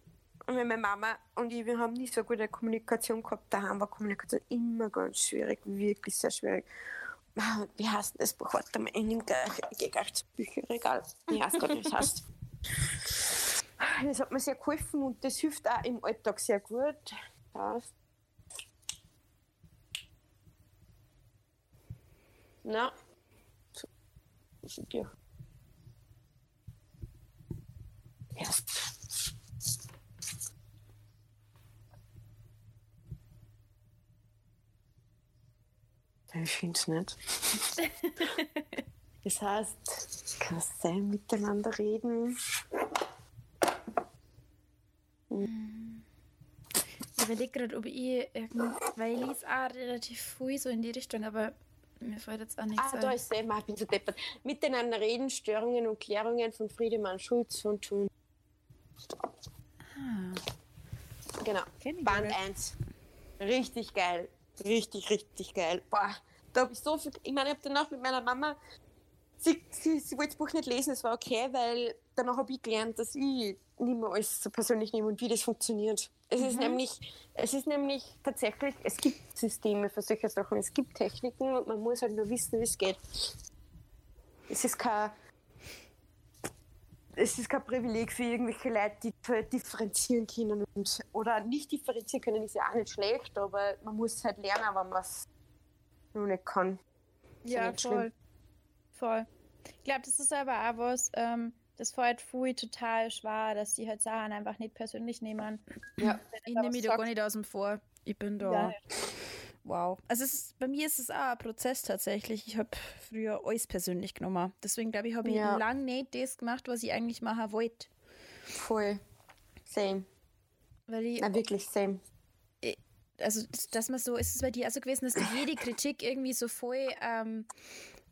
Und meine Mama und ich, wir haben nicht so gute Kommunikation gehabt. Daheim war Kommunikation immer ganz schwierig, wirklich sehr schwierig. Ah, wie heißt das Buch? Warte mal, ich nehme gleich, ich gehe gleich zum Bücherregal. Ich weiß gar nicht, es heißt. Das hat mir sehr geholfen und das hilft auch im Alltag sehr gut. Das Na. So. Was die? Erst. Ich finde es nicht. <laughs> das heißt, kann sein, miteinander reden? Hm. überlege gerade, ob ich irgend, weil ich lese auch relativ viel so in die Richtung, aber mir fällt jetzt auch nichts ah, da ist selber, ich bin so deppert. Mit den Reden, Störungen und Klärungen von Friedemann Schulz von Thun. Ah. Genau, Band 1. Richtig geil. Richtig, richtig geil. Boah, da habe ich so viel. Ich meine, ich habe danach mit meiner Mama. Sie, sie, sie wollte das Buch nicht lesen, es war okay, weil danach habe ich gelernt, dass ich nicht mehr alles so persönlich nehme und wie das funktioniert. Es mhm. ist nämlich, es ist nämlich tatsächlich, es gibt Systeme für solche Sachen, es gibt Techniken und man muss halt nur wissen, wie es geht. Es ist kein, es ist kein Privileg für irgendwelche Leute, die differenzieren können. Und, oder nicht differenzieren können, ist ja auch nicht schlecht, aber man muss halt lernen, wenn man es noch nicht kann. Ja, voll. Schlimm. Voll. Ich glaube, das ist aber auch was, ähm, das fällt Fui total schwer, dass sie halt Sachen einfach nicht persönlich nehmen. Ja, ich nehme mich da gar nicht aus dem Vor. Ich bin da. Ja. Wow. Also ist, bei mir ist es auch ein Prozess tatsächlich. Ich habe früher alles persönlich genommen. Deswegen glaube ich, habe ich ja. lange nicht das gemacht, was ich eigentlich machen wollte. Voll. Same. Weil ich, Na, wirklich same. also, dass man so, ist es bei dir also gewesen, dass du jede Kritik irgendwie so voll ähm,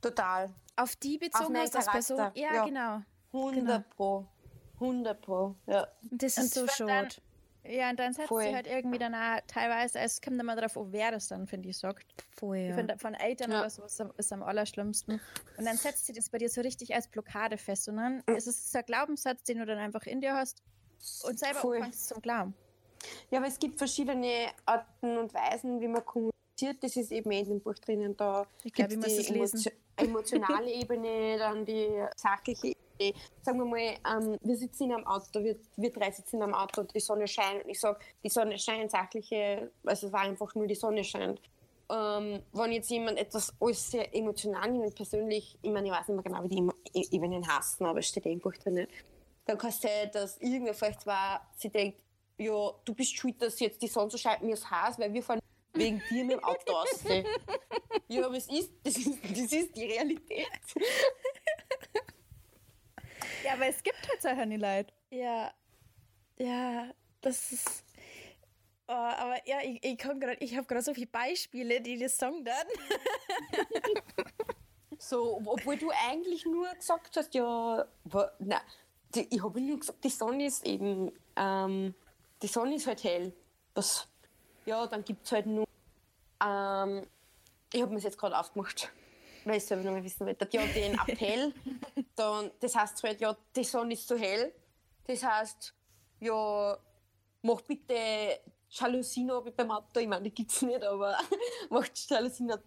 total auf die bezogen auf hast als Person? Ja, ja, genau. 100 genau. Pro. 100 Pro, ja. Das ist so schade. Ja, und dann setzt Voll. sie halt irgendwie dann auch teilweise, es kommt immer darauf, auf, wer das dann, finde ich, sagt. Voll, ja. Ich finde, von Eltern ja. oder so ist, ist, am allerschlimmsten. Und dann setzt sie das bei dir so richtig als Blockade fest. Und dann ist es ein Glaubenssatz, den du dann einfach in dir hast und selber Voll. anfängst zum Glauben. Ja, aber es gibt verschiedene Arten und Weisen, wie man kommuniziert. Das ist eben in dem Buch drinnen. Da ich glaube, ich muss das lesen. Emotionale Ebene, dann die sachliche Ebene sagen wir mal, ähm, wir sitzen in einem Auto, wir, wir drei sitzen einem Auto, die Sonne scheint und ich sage, die Sonne scheint, sachliche, also es war einfach nur die Sonne scheint. Ähm, wenn jetzt jemand etwas alles sehr emotional nimmt, persönlich, ich meine, ich weiß nicht mehr genau, wie die Ebenen hassen, aber es steht eh Buch drin, dann kann es sein, dass irgendwer vielleicht war, sie denkt, ja, du bist schuld, dass jetzt die Sonne so scheint, mir ist heiß, weil wir fahren wegen dir mit dem Auto aus. ja, aber es ist, das ist, das ist die Realität. Ja, aber es gibt halt solche Leute. Ja. Ja, das ist. Oh, aber ja, ich, ich, ich habe gerade so viele Beispiele, die das sagen dann. <laughs> so, obwohl du eigentlich nur gesagt hast, ja, nein, ich habe nur gesagt, die Sonne ist eben, ähm, die Sonne ist halt hell. Das, ja, dann gibt es halt nur, ähm, ich habe mir jetzt gerade aufgemacht <laughs> weil ich selber noch mal wissen wollte, ja, den Appell, <laughs> dann, das heißt halt, ja, die Sonne ist zu hell. Das heißt, ja, mach bitte Jalousien ab beim Auto. Ich meine, die gibt es nicht, aber <laughs> macht Jalousien ab,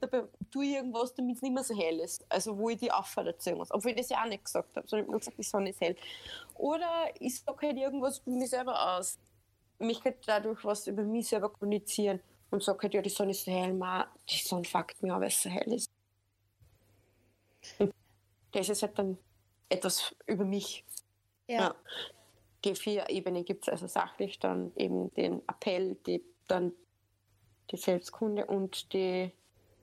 tu irgendwas, damit es nicht mehr so hell ist. Also, wo ich die auffordert zu irgendwas. Obwohl ich das ja auch nicht gesagt habe, sondern ich habe nur gesagt, die Sonne ist hell. Oder ich sage halt irgendwas über mich selber aus. Mich halt dadurch was über mich selber kommunizieren und sage halt, ja, die Sonne ist so hell, man, die Sonne fuckt mir an, weil es so hell ist. Das ist halt dann etwas über mich. Ja. ja. Die vier Ebenen gibt es also sachlich, dann eben den Appell, die, dann die Selbstkunde und die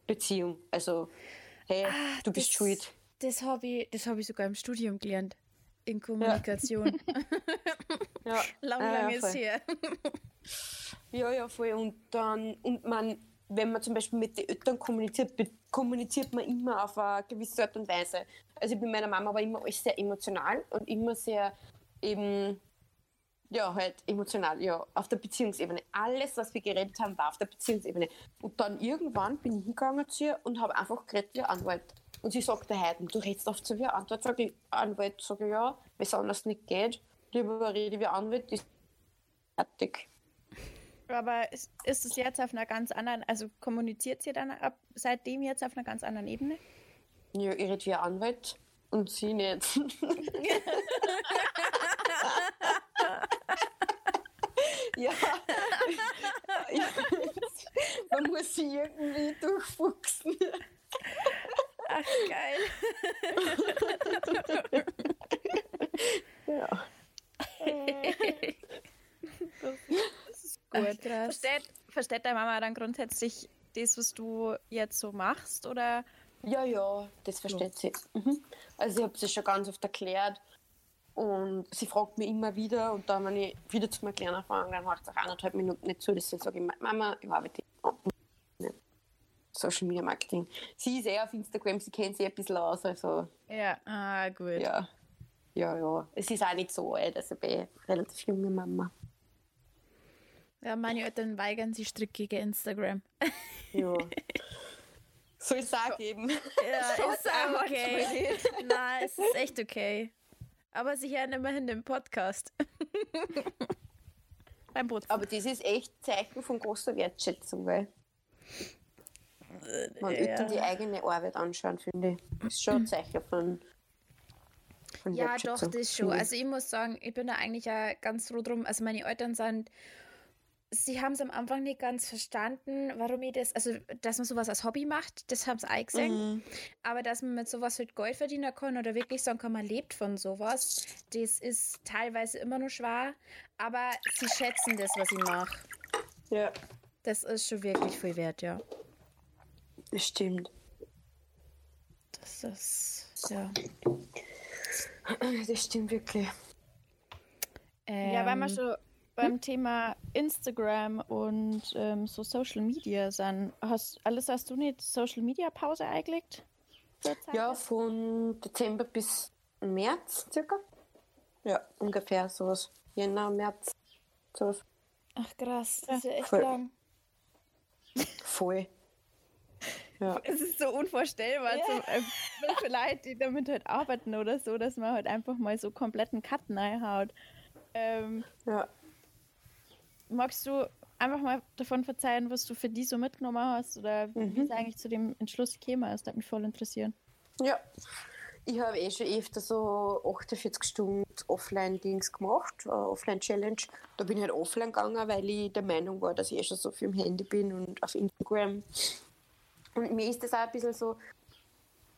Beziehung. Also, hey, ah, du bist das, schuld. Das habe ich, hab ich sogar im Studium gelernt. In Kommunikation. Ja. <laughs> ja. lang, lang ja, ist her. <laughs> ja, ja, voll. Und dann, und man wenn man zum Beispiel mit den Eltern kommuniziert, kommuniziert man immer auf eine gewisse Art und Weise. Also bei meiner Mama war immer alles sehr emotional und immer sehr eben, ja, halt emotional, ja, auf der Beziehungsebene. Alles, was wir geredet haben, war auf der Beziehungsebene. Und dann irgendwann bin ich hingegangen zu ihr und habe einfach geredet wie Anwalt. Und sie sagte heute, du redest oft so wie Anwalt. Sag ich, Anwalt, sage ich, ja, es anders nicht geht, lieber rede wie Anwalt, ist fertig. Aber ist, ist es jetzt auf einer ganz anderen, also kommuniziert sie dann ab seitdem jetzt auf einer ganz anderen Ebene? Ja, ihr redet wie Anwalt und sie nicht. <laughs> ja. Man muss sie irgendwie durchfuchsen. Ach, geil. ja. Das Gut. Versteht, versteht deine Mama dann grundsätzlich das, was du jetzt so machst? Oder? Ja, ja, das versteht sie. Mhm. Also ich habe sie schon ganz oft erklärt. Und sie fragt mich immer wieder und dann, wenn ich wieder zu meinem Kleinen fange, dann macht es auch eineinhalb Minuten nicht zu, dass sie sage, Mama, ich arbeite Social Media Marketing. Sie ist eher auf Instagram, sie kennt sich ein bisschen aus. Also, ja, ah, gut. Ja. Ja, ja. Es ist auch nicht so alt, also bin relativ junge Mama. Ja, meine Eltern weigern sich strikt gegen Instagram. Ja. <laughs> Soll es auch geben? Ja, <laughs> ist auch okay. <laughs> Nein, es ist echt okay. Aber sie hören immerhin den Podcast. Beim Aber das ist echt Zeichen von großer Wertschätzung, weil man ja. die eigene Arbeit anschauen, finde ich. Das ist schon ein Zeichen von, von Ja, doch, das ist schon. Also ich muss sagen, ich bin da eigentlich ja ganz froh drum. Also meine Eltern sind sie haben es am Anfang nicht ganz verstanden, warum ich das, also dass man sowas als Hobby macht, das haben sie auch gesehen. Mhm. Aber dass man mit sowas halt Gold verdienen kann oder wirklich sagen kann, man lebt von sowas, das ist teilweise immer nur schwer. Aber sie schätzen das, was ich mache. Ja. Das ist schon wirklich viel wert, ja. Das stimmt. Das ist, ja. <clears throat> Das stimmt wirklich. Ähm, ja, weil man schon beim Thema Instagram und ähm, so Social Media sind. Hast, alles hast du nicht Social Media Pause eingelegt? Ja, von Dezember bis März circa. Ja, ungefähr sowas. Jänner, März, sowas. Ach krass, das ist ja echt Voll. lang. Voll. Ja. Es ist so unvorstellbar ja. zum, äh, für Leute, die damit halt arbeiten oder so, dass man halt einfach mal so kompletten Cut reinhaut. Ähm, ja magst du einfach mal davon verzeihen, was du für die so mitgenommen hast oder mhm. wie es eigentlich zu dem Entschluss gekommen ist? Das würde mich voll interessieren. Ja, ich habe eh schon öfter so 48 Stunden Offline-Dings gemacht, uh, Offline-Challenge. Da bin ich halt offline gegangen, weil ich der Meinung war, dass ich eh schon so viel im Handy bin und auf Instagram. Und mir ist das auch ein bisschen so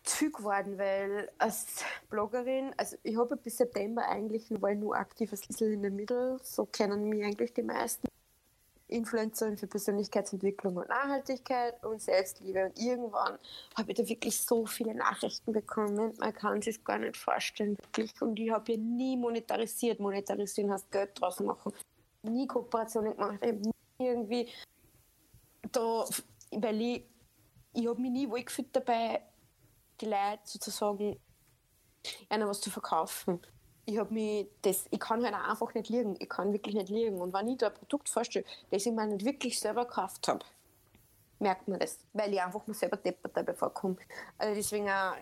zu geworden, weil als Bloggerin, also ich habe bis September eigentlich nur, nur aktiv als Little in the Middle, so kennen mich eigentlich die meisten. Influencerin für Persönlichkeitsentwicklung und Nachhaltigkeit und Selbstliebe. Und irgendwann habe ich da wirklich so viele Nachrichten bekommen, man kann sich gar nicht vorstellen, wirklich. Und ich habe ja nie monetarisiert. Monetarisieren heißt Geld draus machen. Nie Kooperationen gemacht, irgendwie da, weil ich, ich habe mich nie wohlgefühlt dabei, die Leute sozusagen einer was zu verkaufen. Ich habe mich das, ich kann halt einfach nicht liegen. Ich kann wirklich nicht liegen. Und wenn ich da ein Produkt vorstelle, das ich mir nicht wirklich selber gekauft habe, merkt man das, weil ich einfach mir selber deppert dabei vorkomme. Also deswegen auch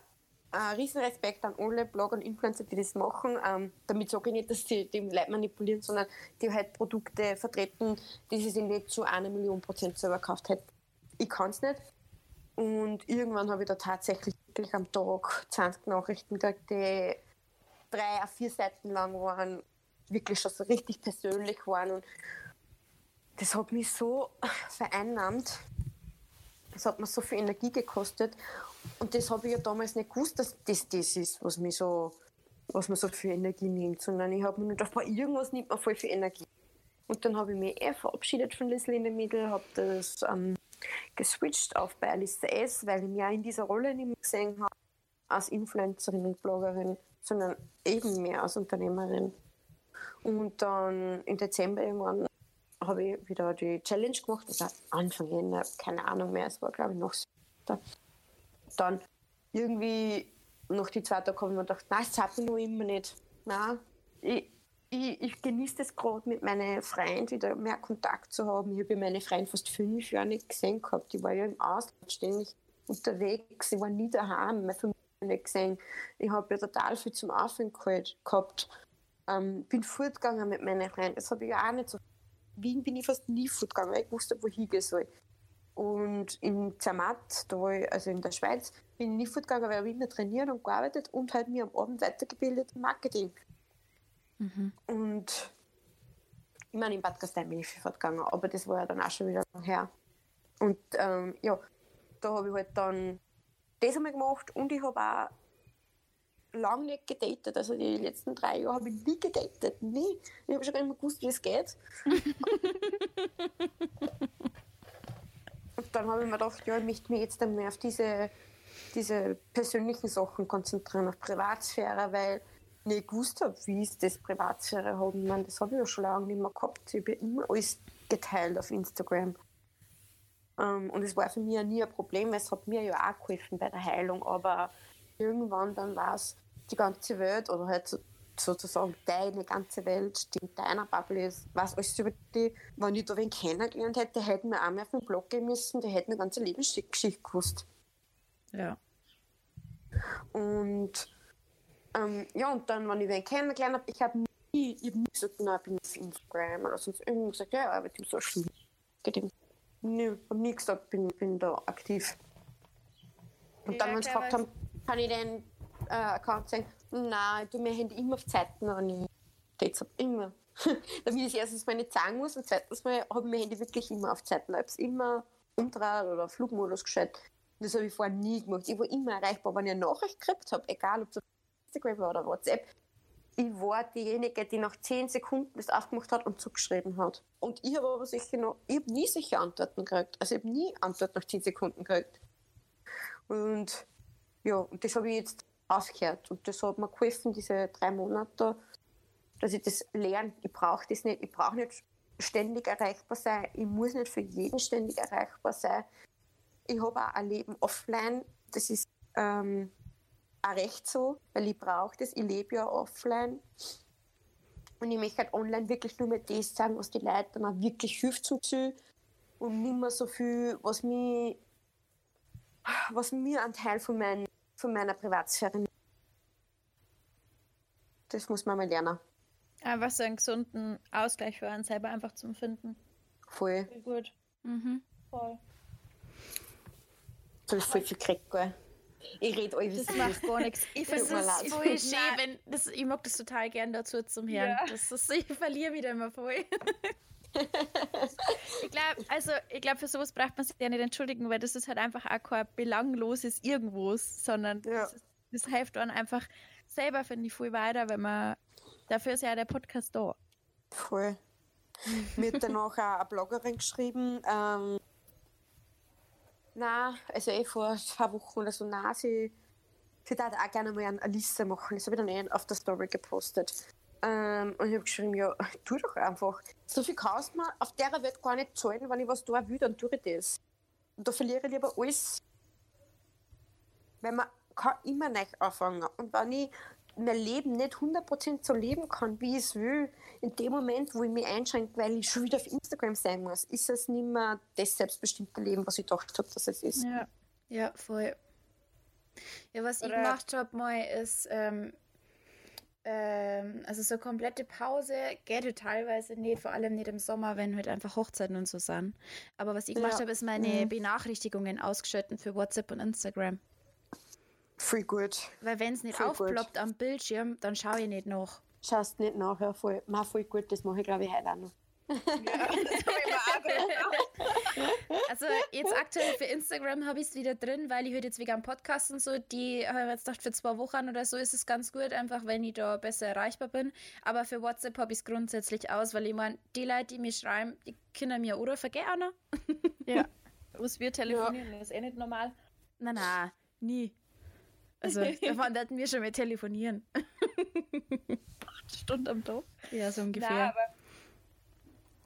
ein riesen an alle Blogger und Influencer, die das machen. Ähm, damit sage ich nicht, dass sie die Leute manipulieren, sondern die halt Produkte vertreten, die sie sich nicht zu einer Million Prozent selber gekauft hätten. Ich kann es nicht. Und irgendwann habe ich da tatsächlich wirklich am Tag 20 Nachrichten gekriegt, die drei, vier Seiten lang waren, wirklich schon so richtig persönlich waren. Und das hat mich so vereinnahmt. Das hat mir so viel Energie gekostet. Und das habe ich ja damals nicht gewusst, dass das das ist, was mir so, was mir so viel Energie nimmt. Sondern ich habe mir gedacht, irgendwas nimmt mir voll viel Energie. Und dann habe ich mich eh verabschiedet von der Mitte, habe das ähm, geswitcht auf bei Alice S., weil ich mich auch in dieser Rolle nicht mehr gesehen habe, als Influencerin und Bloggerin, sondern eben mehr als Unternehmerin. Und dann im Dezember irgendwann habe ich wieder die Challenge gemacht, also Anfang Jänner, keine Ahnung mehr, es war glaube ich noch so. Dann irgendwie noch die zwei Tage habe ich mir gedacht, nein, es hat mir noch immer nicht. Nein, ich, ich, ich genieße das gerade mit meinen Freunden wieder mehr Kontakt zu haben. Ich habe meine Freunde fast fünf Jahre nicht gesehen gehabt. Ich war ja im Ausland ständig unterwegs. Ich war nie daheim, meine Familie nicht gesehen. Ich habe ja total viel zum Aufhören gehabt. Ähm, bin fortgegangen mit meinen Freunden. Das habe ich ja auch nicht so. Wien bin ich fast nie fortgegangen, ich wusste, wo ich hingehen soll. Und in Zermatt, da ich, also in der Schweiz, bin ich nie fortgegangen, weil ich immer trainiert und gearbeitet und halt mir am Abend weitergebildet im Marketing. Mhm. Und ich meine, in Bad Gastein bin ich viel fortgegangen, aber das war ja dann auch schon wieder lang her. Und ähm, ja, da habe ich halt dann das einmal gemacht und ich habe auch lange nicht gedatet. Also die letzten drei Jahre habe ich nie gedatet. Nie. Ich habe schon gar nicht mehr gewusst, wie es geht. <laughs> und dann habe ich mir gedacht, ja, ich möchte mich jetzt mehr auf diese, diese persönlichen Sachen konzentrieren, auf Privatsphäre, weil nicht gewusst habe, wie ist das Privatsphäre haben. Ich meine, das habe ich ja schon lange nicht mehr gehabt. Ich habe immer alles geteilt auf Instagram. Ähm, und es war für mich ja nie ein Problem, weil es hat mir ja auch geholfen bei der Heilung. Aber irgendwann dann war es die ganze Welt oder halt sozusagen deine ganze Welt, die in deiner Bubble ist, was alles über die, wenn ich da wen kennengelernt hätte, hätten wir auch mehr auf den Blog gehen müssen, die hätten eine ganze Lebensgeschichte gewusst. Ja. Und ähm, ja, und dann, wenn ich wen kennengelernt habe, ich habe nie, ich hab nie gesagt, nein, ich bin auf Instagram oder sonst irgendwie gesagt, ja, ich arbeite im Social Media. Nee, ich habe nie gesagt, bin, bin da aktiv. Und ja, dann, wenn sie gefragt haben, kann ich den äh, Account sagen, nein, ich tue mein Handy immer auf Zeiten an. Ich steht immer. <laughs> Damit ich erstens mal nicht sagen muss und zweitens mal habe ich mein Handy wirklich immer auf Zeiten. Ich habe es immer umdreht oder Flugmodus geschaltet. Das habe ich vorher nie gemacht. Ich war immer erreichbar, wenn ich eine Nachricht gekriegt habe, egal ob es Instagram war oder WhatsApp. Ich war diejenige, die nach 10 Sekunden das aufgemacht hat und zugeschrieben hat. Und ich habe aber sicher noch, ich habe nie sicher Antworten gekriegt. Also ich habe nie Antworten nach 10 Sekunden gekriegt. Und ja, und das habe ich jetzt ausgehört. Und das hat mir geholfen, diese drei Monate, dass ich das lerne. Ich brauche das nicht. Ich brauche nicht ständig erreichbar sein. Ich muss nicht für jeden ständig erreichbar sein. Ich habe auch ein Leben offline. Das ist ähm, auch recht so, weil ich brauche das. Ich lebe ja offline. Und ich möchte halt online wirklich nur mehr das sagen, was die Leute dann auch wirklich hilft zum Ziel. Und nicht mehr so viel, was mir, was mir ein Teil von meinem von meiner Privatsphäre. Das muss man mal lernen. Einfach so einen gesunden Ausgleich für einen selber einfach zu finden. Voll. Sehr gut. Mhm. Voll. So ist voll viel gekriegt, gell? Ich rede euch Das macht gar nichts. <laughs> Ich finde es voll schön, wenn das, ich mag das total gern dazu zum Hören. Ja. Das ist, <laughs> ich verliere wieder immer voll. ich glaube, also ich glaube, für sowas braucht man sich ja nicht entschuldigen, weil das ist halt einfach auch kein belangloses Irgendwas, sondern ja. das, das, hilft dann einfach selber, finde ich, viel weiter, wenn man, dafür ist ja der Podcast da. Voll. Mir hat dann auch eine Bloggerin geschrieben, ähm, na, also eh vor zwei Wochen oder so, na, sie, sie würde auch gerne mal eine Liste machen. Das habe ich dann eh auf der Story gepostet. Ähm, und ich habe geschrieben, ja, tu doch einfach. So viel kannst mir auf der Welt gar nicht zahlen, wenn ich was tun will, dann tue ich das. Und da verliere ich lieber alles. Weil man kann immer neu anfangen. Und wenn ich mein Leben nicht 100% so leben kann, wie ich es will, in dem Moment, wo ich mich einschränke, weil ich schon wieder auf Instagram sein muss, ist es nicht mehr das selbstbestimmte Leben, was ich gedacht habe, dass es ist. Ja, ja voll. Ja, was Oder ich gemacht habe mal, ist, ähm, ähm, also so komplette Pause geht halt teilweise nicht, vor allem nicht im Sommer, wenn halt einfach Hochzeiten und so sind. Aber was ich gemacht ja. habe, ist meine mhm. Benachrichtigungen ausgeschalten für WhatsApp und Instagram. Voll gut. Weil wenn es nicht voll aufploppt gut. am Bildschirm, dann schaue ich nicht nach. Schaust nicht nach, ja, voll. Mach voll gut, das mache ich glaube ich heute auch noch. Ja, <laughs> also jetzt aktuell für Instagram habe ich es wieder drin, weil ich heute halt jetzt wegen Podcast und so, die habe ich jetzt gedacht, für zwei Wochen oder so ist es ganz gut, einfach wenn ich da besser erreichbar bin. Aber für WhatsApp habe ich es grundsätzlich aus, weil ich meine, die Leute, die mir schreiben, die können mir oder vergessen. Ja. <laughs> Was wir telefonieren, ja. ist eh nicht normal. Nein, nein, nie. Also, <laughs> da wollten wir schon mal telefonieren. <laughs> Acht Stunden am Tag? Ja, so ungefähr. Nein, aber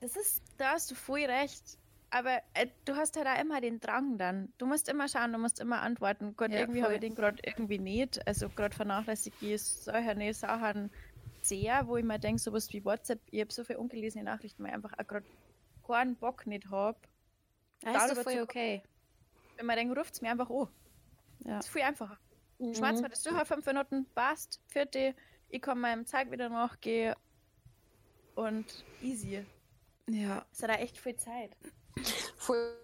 das ist, da hast du voll recht. Aber äh, du hast halt auch immer den Drang dann. Du musst immer schauen, du musst immer antworten. Gott, ja, irgendwie habe ich den gerade irgendwie nicht. Also gerade vernachlässige ich solche Sachen sehr, wo ich mir denke, sowas wie WhatsApp, ich habe so viele ungelesene Nachrichten, weil ich einfach auch gerade keinen Bock nicht habe. Das ist doch voll okay. Wenn man denkt, ruft es mir einfach an. Ja. Das ist viel einfacher. Mhm. Schmerz war das durch, fünf Minuten, passt, vierte, ich komme meinem Zeug wieder nachgehen und easy. Ja. Es hat auch echt viel Zeit. Voll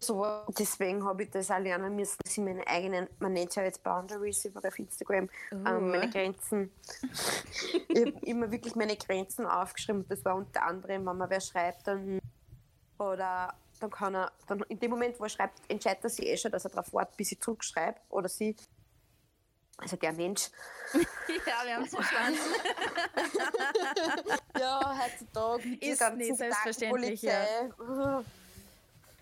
so. Deswegen habe ich das auch lernen müssen, dass ich meine eigenen, man nennt es ja jetzt Boundaries über auf Instagram, uh. ähm, meine Grenzen. <laughs> ich habe immer wirklich meine Grenzen aufgeschrieben. Das war unter anderem, wenn man wer schreibt, dann oder dann kann er, dann in dem Moment, wo er schreibt, entscheidet er sich eh schon, dass er darauf wartet, bis ich zurückschreibe oder sie. Also der Mensch. <laughs> ja, wir haben es verstanden. <laughs> ja, heutzutage mit ist nicht selbstverständlich. Ja.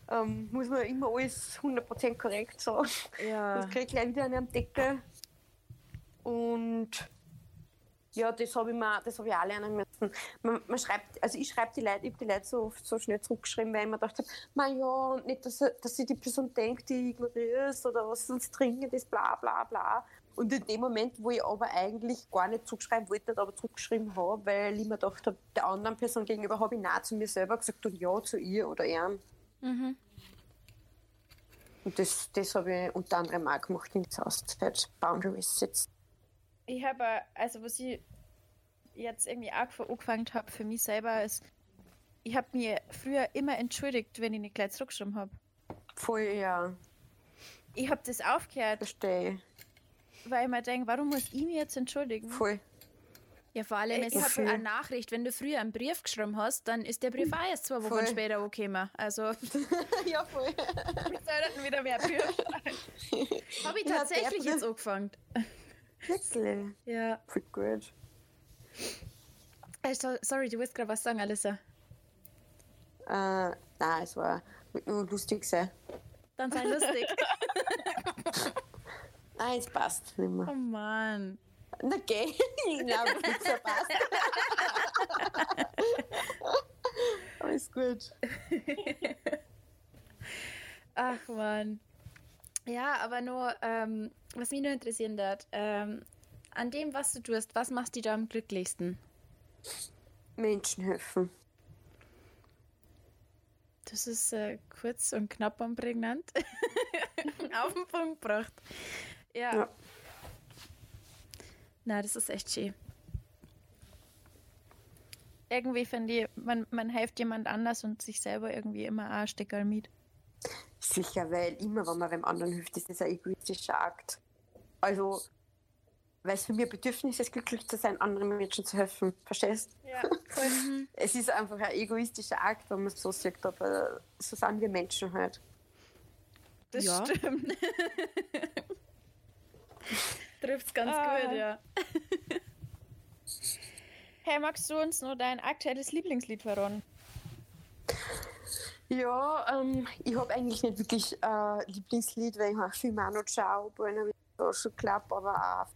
Ähm, muss man immer alles 100% korrekt sagen. Ja. Das kriege ich gleich wieder an einem Deckel. Und Ja, das habe ich, mir, das hab ich auch lernen müssen. Man, man schreibt, also ich schreibe die Leute, ich habe die Leute so oft so schnell zurückgeschrieben, weil ich mir gedacht habe, ja, nicht, dass, dass sich die Person denkt, die ignoriere es oder was sonst dringend ist, bla bla bla. Und in dem Moment, wo ich aber eigentlich gar nicht zurückschreiben wollte, aber zurückgeschrieben habe, weil ich mir gedacht habe, der anderen Person gegenüber habe ich Nein zu mir selber gesagt und Ja zu ihr oder ihm. Mhm. Und das, das habe ich unter anderem auch gemacht in dieser Auszeit, Boundaries setzen. Ich habe, also was ich jetzt irgendwie auch angefangen habe für mich selber, ist, ich habe mir früher immer entschuldigt, wenn ich nicht gleich zurückgeschrieben habe. Voll, ja. Ich habe das aufgehört. Verstehe. Weil ich mir denke, warum muss ich mich jetzt entschuldigen? Voll. Ja, vor allem, es ist eine Nachricht. Wenn du früher einen Brief geschrieben hast, dann ist der Brief auch erst zwei Wochen voll. später angekommen. Also. <laughs> <laughs> ja, voll. Wir sollten wieder mehr Briefe Habe ich tatsächlich ja, jetzt angefangen. Wirklich? Ja. Voll gut. Äh, sorry, du willst gerade was sagen, Alissa? Äh, nein, es war nur lustig sein. Dann sei lustig. <laughs> nein, es passt nicht mehr. Oh Mann. Na geh, ich glaube, es passt. Alles gut. Ach man. Ja, aber nur, ähm, was mich nur interessieren wird, ähm, an dem, was du tust, was machst du da am glücklichsten? Menschen helfen. Das ist äh, kurz und knapp und prägnant. <laughs> Auf den Punkt gebracht. Ja. ja. Na, das ist echt schön. Irgendwie finde ich, man, man hilft jemand anders und sich selber irgendwie immer ein Steckerl mit. Sicher, weil immer, wenn man dem anderen hilft, ist das ein egoistischer Akt. Also, weil es für mich ein Bedürfnis ist, glücklich zu sein, anderen Menschen zu helfen. Verstehst? Ja, voll. <laughs> Mhm. es ist einfach ein egoistischer Akt, wenn man es so sieht, aber so sind wir Menschen halt. Das ja. stimmt. <laughs> <laughs> Trifft's ganz ah. gut, ja. <laughs> hey, magst du uns nur dein aktuelles Lieblingslied verraten? Ja, ähm, ich habe eigentlich nicht wirklich ein äh, Lieblingslied, weil ich auch viel Manu Ciao, Buena Social Club, aber auch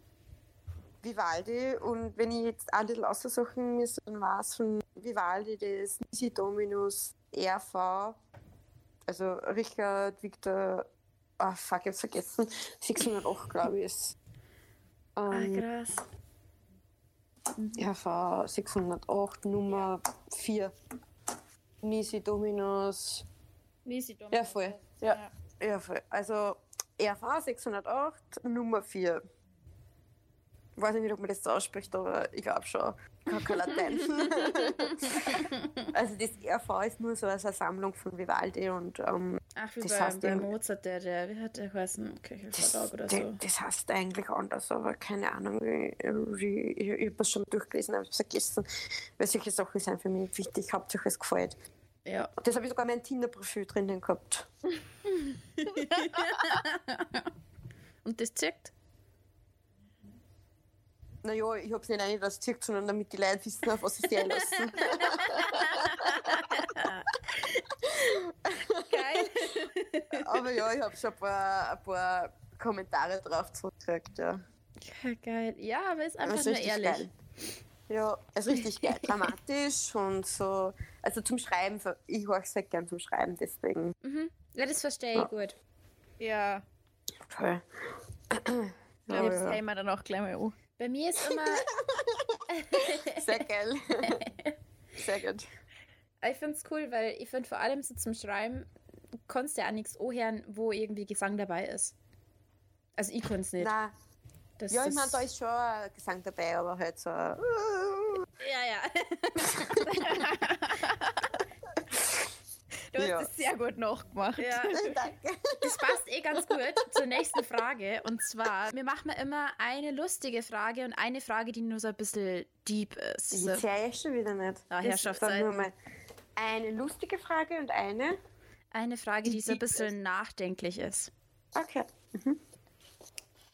Vivaldi. Und wenn ich jetzt ein bisschen aussuchen müsste, dann war es von Vivaldi das Nisi Dominus RV, also Richard Victor, oh fuck, ich hab's vergessen, 608 glaube ich ist. Ah, ähm, ah, krass. RV 608 Nummer 4. Nisi Dominus. Nisi Dominus. Ja, voll. Ja, ja. ja voll. Also RV 608 Nummer 4. Ich weiß nicht, ob man das so ausspricht, aber ich glaube schon. Kein Latein. <laughs> <laughs> also das RV ist nur so eine Sammlung von Vivaldi und ähm, Ach, wie das bei, heißt bei Mozart, der, der, wie hat der geheißen, Köchelverlag oder so. Das heißt eigentlich anders, aber keine Ahnung, ich, ich, ich, ich habe es schon durchgelesen, habe es vergessen, weil solche Sachen sind für mich wichtig, hauptsächlich es gefällt. Ja. Das habe ich sogar mein Tinder-Profil drinnen gehabt. <laughs> und das zirkt? Naja, ich habe es nicht einig, dass es zirkt, sondern damit die Leute wissen, auf was sie sich einlassen. <laughs> Aber ja, ich habe schon ein paar, ein paar Kommentare drauf zurückgekriegt, ja. Geil. Ja, aber ist einfach nur ehrlich. Geil. Ja, es ist richtig geil. <laughs> Dramatisch und so. Also zum Schreiben, ich höre es sehr gern zum Schreiben, deswegen. Mhm. Ja, das verstehe ich ja. gut. Ja. Toll. Ja, das ja. wir dann auch gleich mal an. Bei mir ist immer. <laughs> sehr geil. <laughs> Sehr gut. Ich finde es cool, weil ich finde vor allem so zum Schreiben, du kannst ja auch nichts anhören, wo irgendwie Gesang dabei ist. Also ich kann es nicht. Nein. Das ja, ich meine, da ist schon Gesang dabei, aber halt so. Ja, ja. <laughs> Du ja. hast es sehr gut nachgemacht. Ja. <laughs> Danke. Das passt eh ganz gut zur nächsten Frage. Und zwar, wir machen immer eine lustige Frage und eine Frage, die nur so ein bisschen deep ist. Ich sehe ja schon wieder nicht. Ah, Herrschaftszeiten. Eine lustige Frage und eine? Eine Frage, die, die so ein bisschen ist. nachdenklich ist. Okay. Mhm.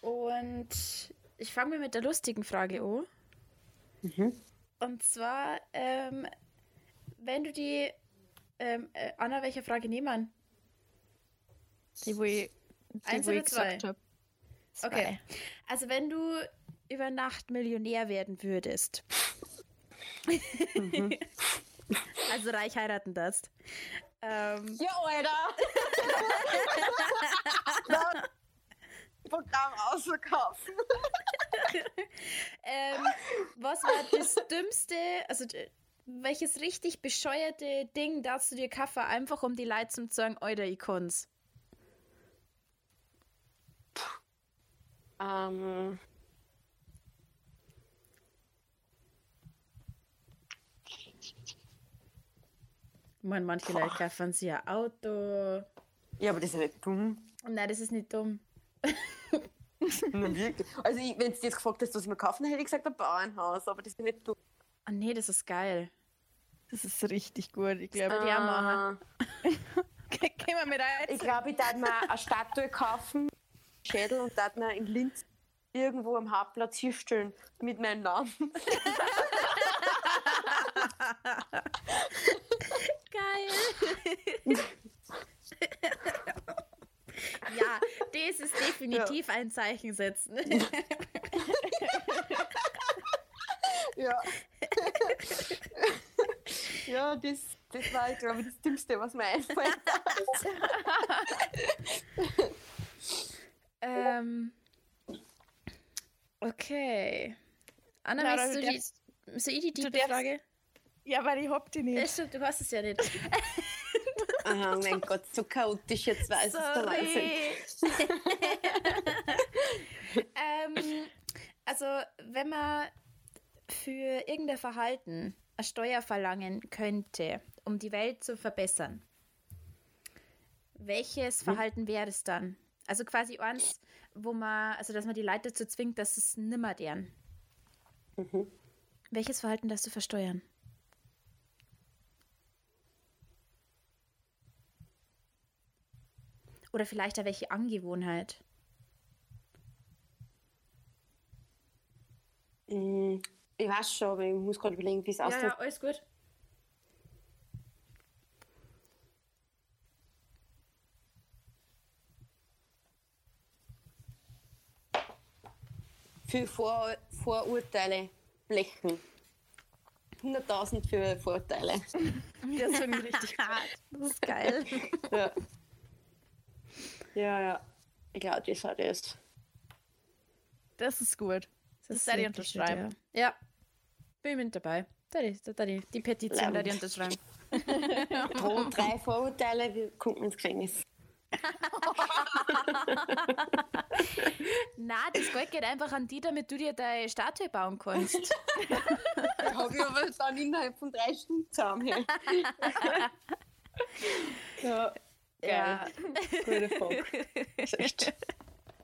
Und ich fange mal mit der lustigen Frage an. Mhm. Und zwar, ähm, wenn du die ähm, äh, Anna, welche Frage nehmen? Die, wo ich, die, Eins wo oder zwei? Habe. Okay. Also wenn du über Nacht Millionär werden würdest. Mhm. <laughs> also reich heiraten das. Ähm, ja, Alter! <laughs> Programm ausverkaufen. <laughs> ähm, was war das dümmste, also welches richtig bescheuerte Ding darfst du dir kaufen, einfach um die Leute zu sagen, ich kann's? Ähm. Meine, manche Boah. Leute kaufen sich ein Auto. Ja, aber das ist nicht dumm. Nein, das ist nicht dumm. <laughs> Na, wirklich. Also, wenn du jetzt gefragt hast, was ich mir kaufen hätte ich gesagt, ein Bauernhaus, aber das ist nicht dumm. Ah, nee, das ist geil. Das ist richtig gut. Ich glaube, die machen. <laughs> Gehen wir mit rein. Ich glaube, ich darf mir eine Statue kaufen, Schädel und darf mir in Linz irgendwo am Hauptplatz hinstellen mit meinem Namen. <laughs> Geil. ja, das ist definitiv ja. ein Zeichen setzen. ja. ja, das, das war, ich glaube, das Dümmste, was mir einfällt. ähm, okay. Anna, ja, weißt du, die, so ich die Frage? Ja, weil ich hab die nicht. Ja, stimmt, du hast es ja nicht. <laughs> oh mein Gott, so chaotisch jetzt weiß es der Wahnsinn. <laughs> ähm, also, wenn man für irgendein Verhalten eine Steuer verlangen könnte, um die Welt zu verbessern, welches hm? Verhalten wäre es dann? Also quasi eins, wo man, also dass man die Leute dazu zwingt, dass es nimmer deren. Mhm. Welches Verhalten darfst du versteuern? Oder vielleicht auch welche Angewohnheit? Mm, ich weiß schon, aber ich muss gerade überlegen, wie es aussieht. Ja, ja, alles gut. Für Vor Vorurteile blechen. 100.000 für Vorurteile. Das finde ich richtig hart. Das ist geil. <laughs> ja. Ja, ja. Ich glaube, das hat es. Das ist gut. Das, das werde ich unterschreiben. Ja. ja. Bin mit dabei. Da die, da die, die Petition werde ich unterschreiben. <laughs> Drei Vorurteile, wir gucken ins Gefängnis. <laughs> Na, das Geld geht einfach an die, damit du dir deine Statue bauen kannst. <laughs> Habe ich aber dann innerhalb von drei Stunden zusammen. ja. Ja. <laughs> Gute Frage. Das ist echt,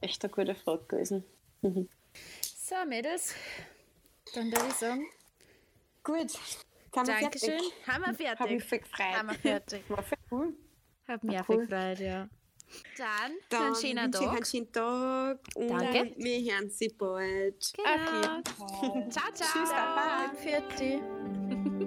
echt eine gute Frage gewesen. Mhm. So, Mädels. Dann würde ich sagen. Gut. Haben Dankeschön. Fertig. Haben wir fertig. Hab mich viel gefreut. Haben wir fertig. War cool. Hab mich cool. gefreut, ja. Dann, Dann einen schönen Tag. einen schönen Tag. Und Danke. Wir hören Sie bald. Genau. Okay. ciao, ciao. Tschüss, Baba. Fertig.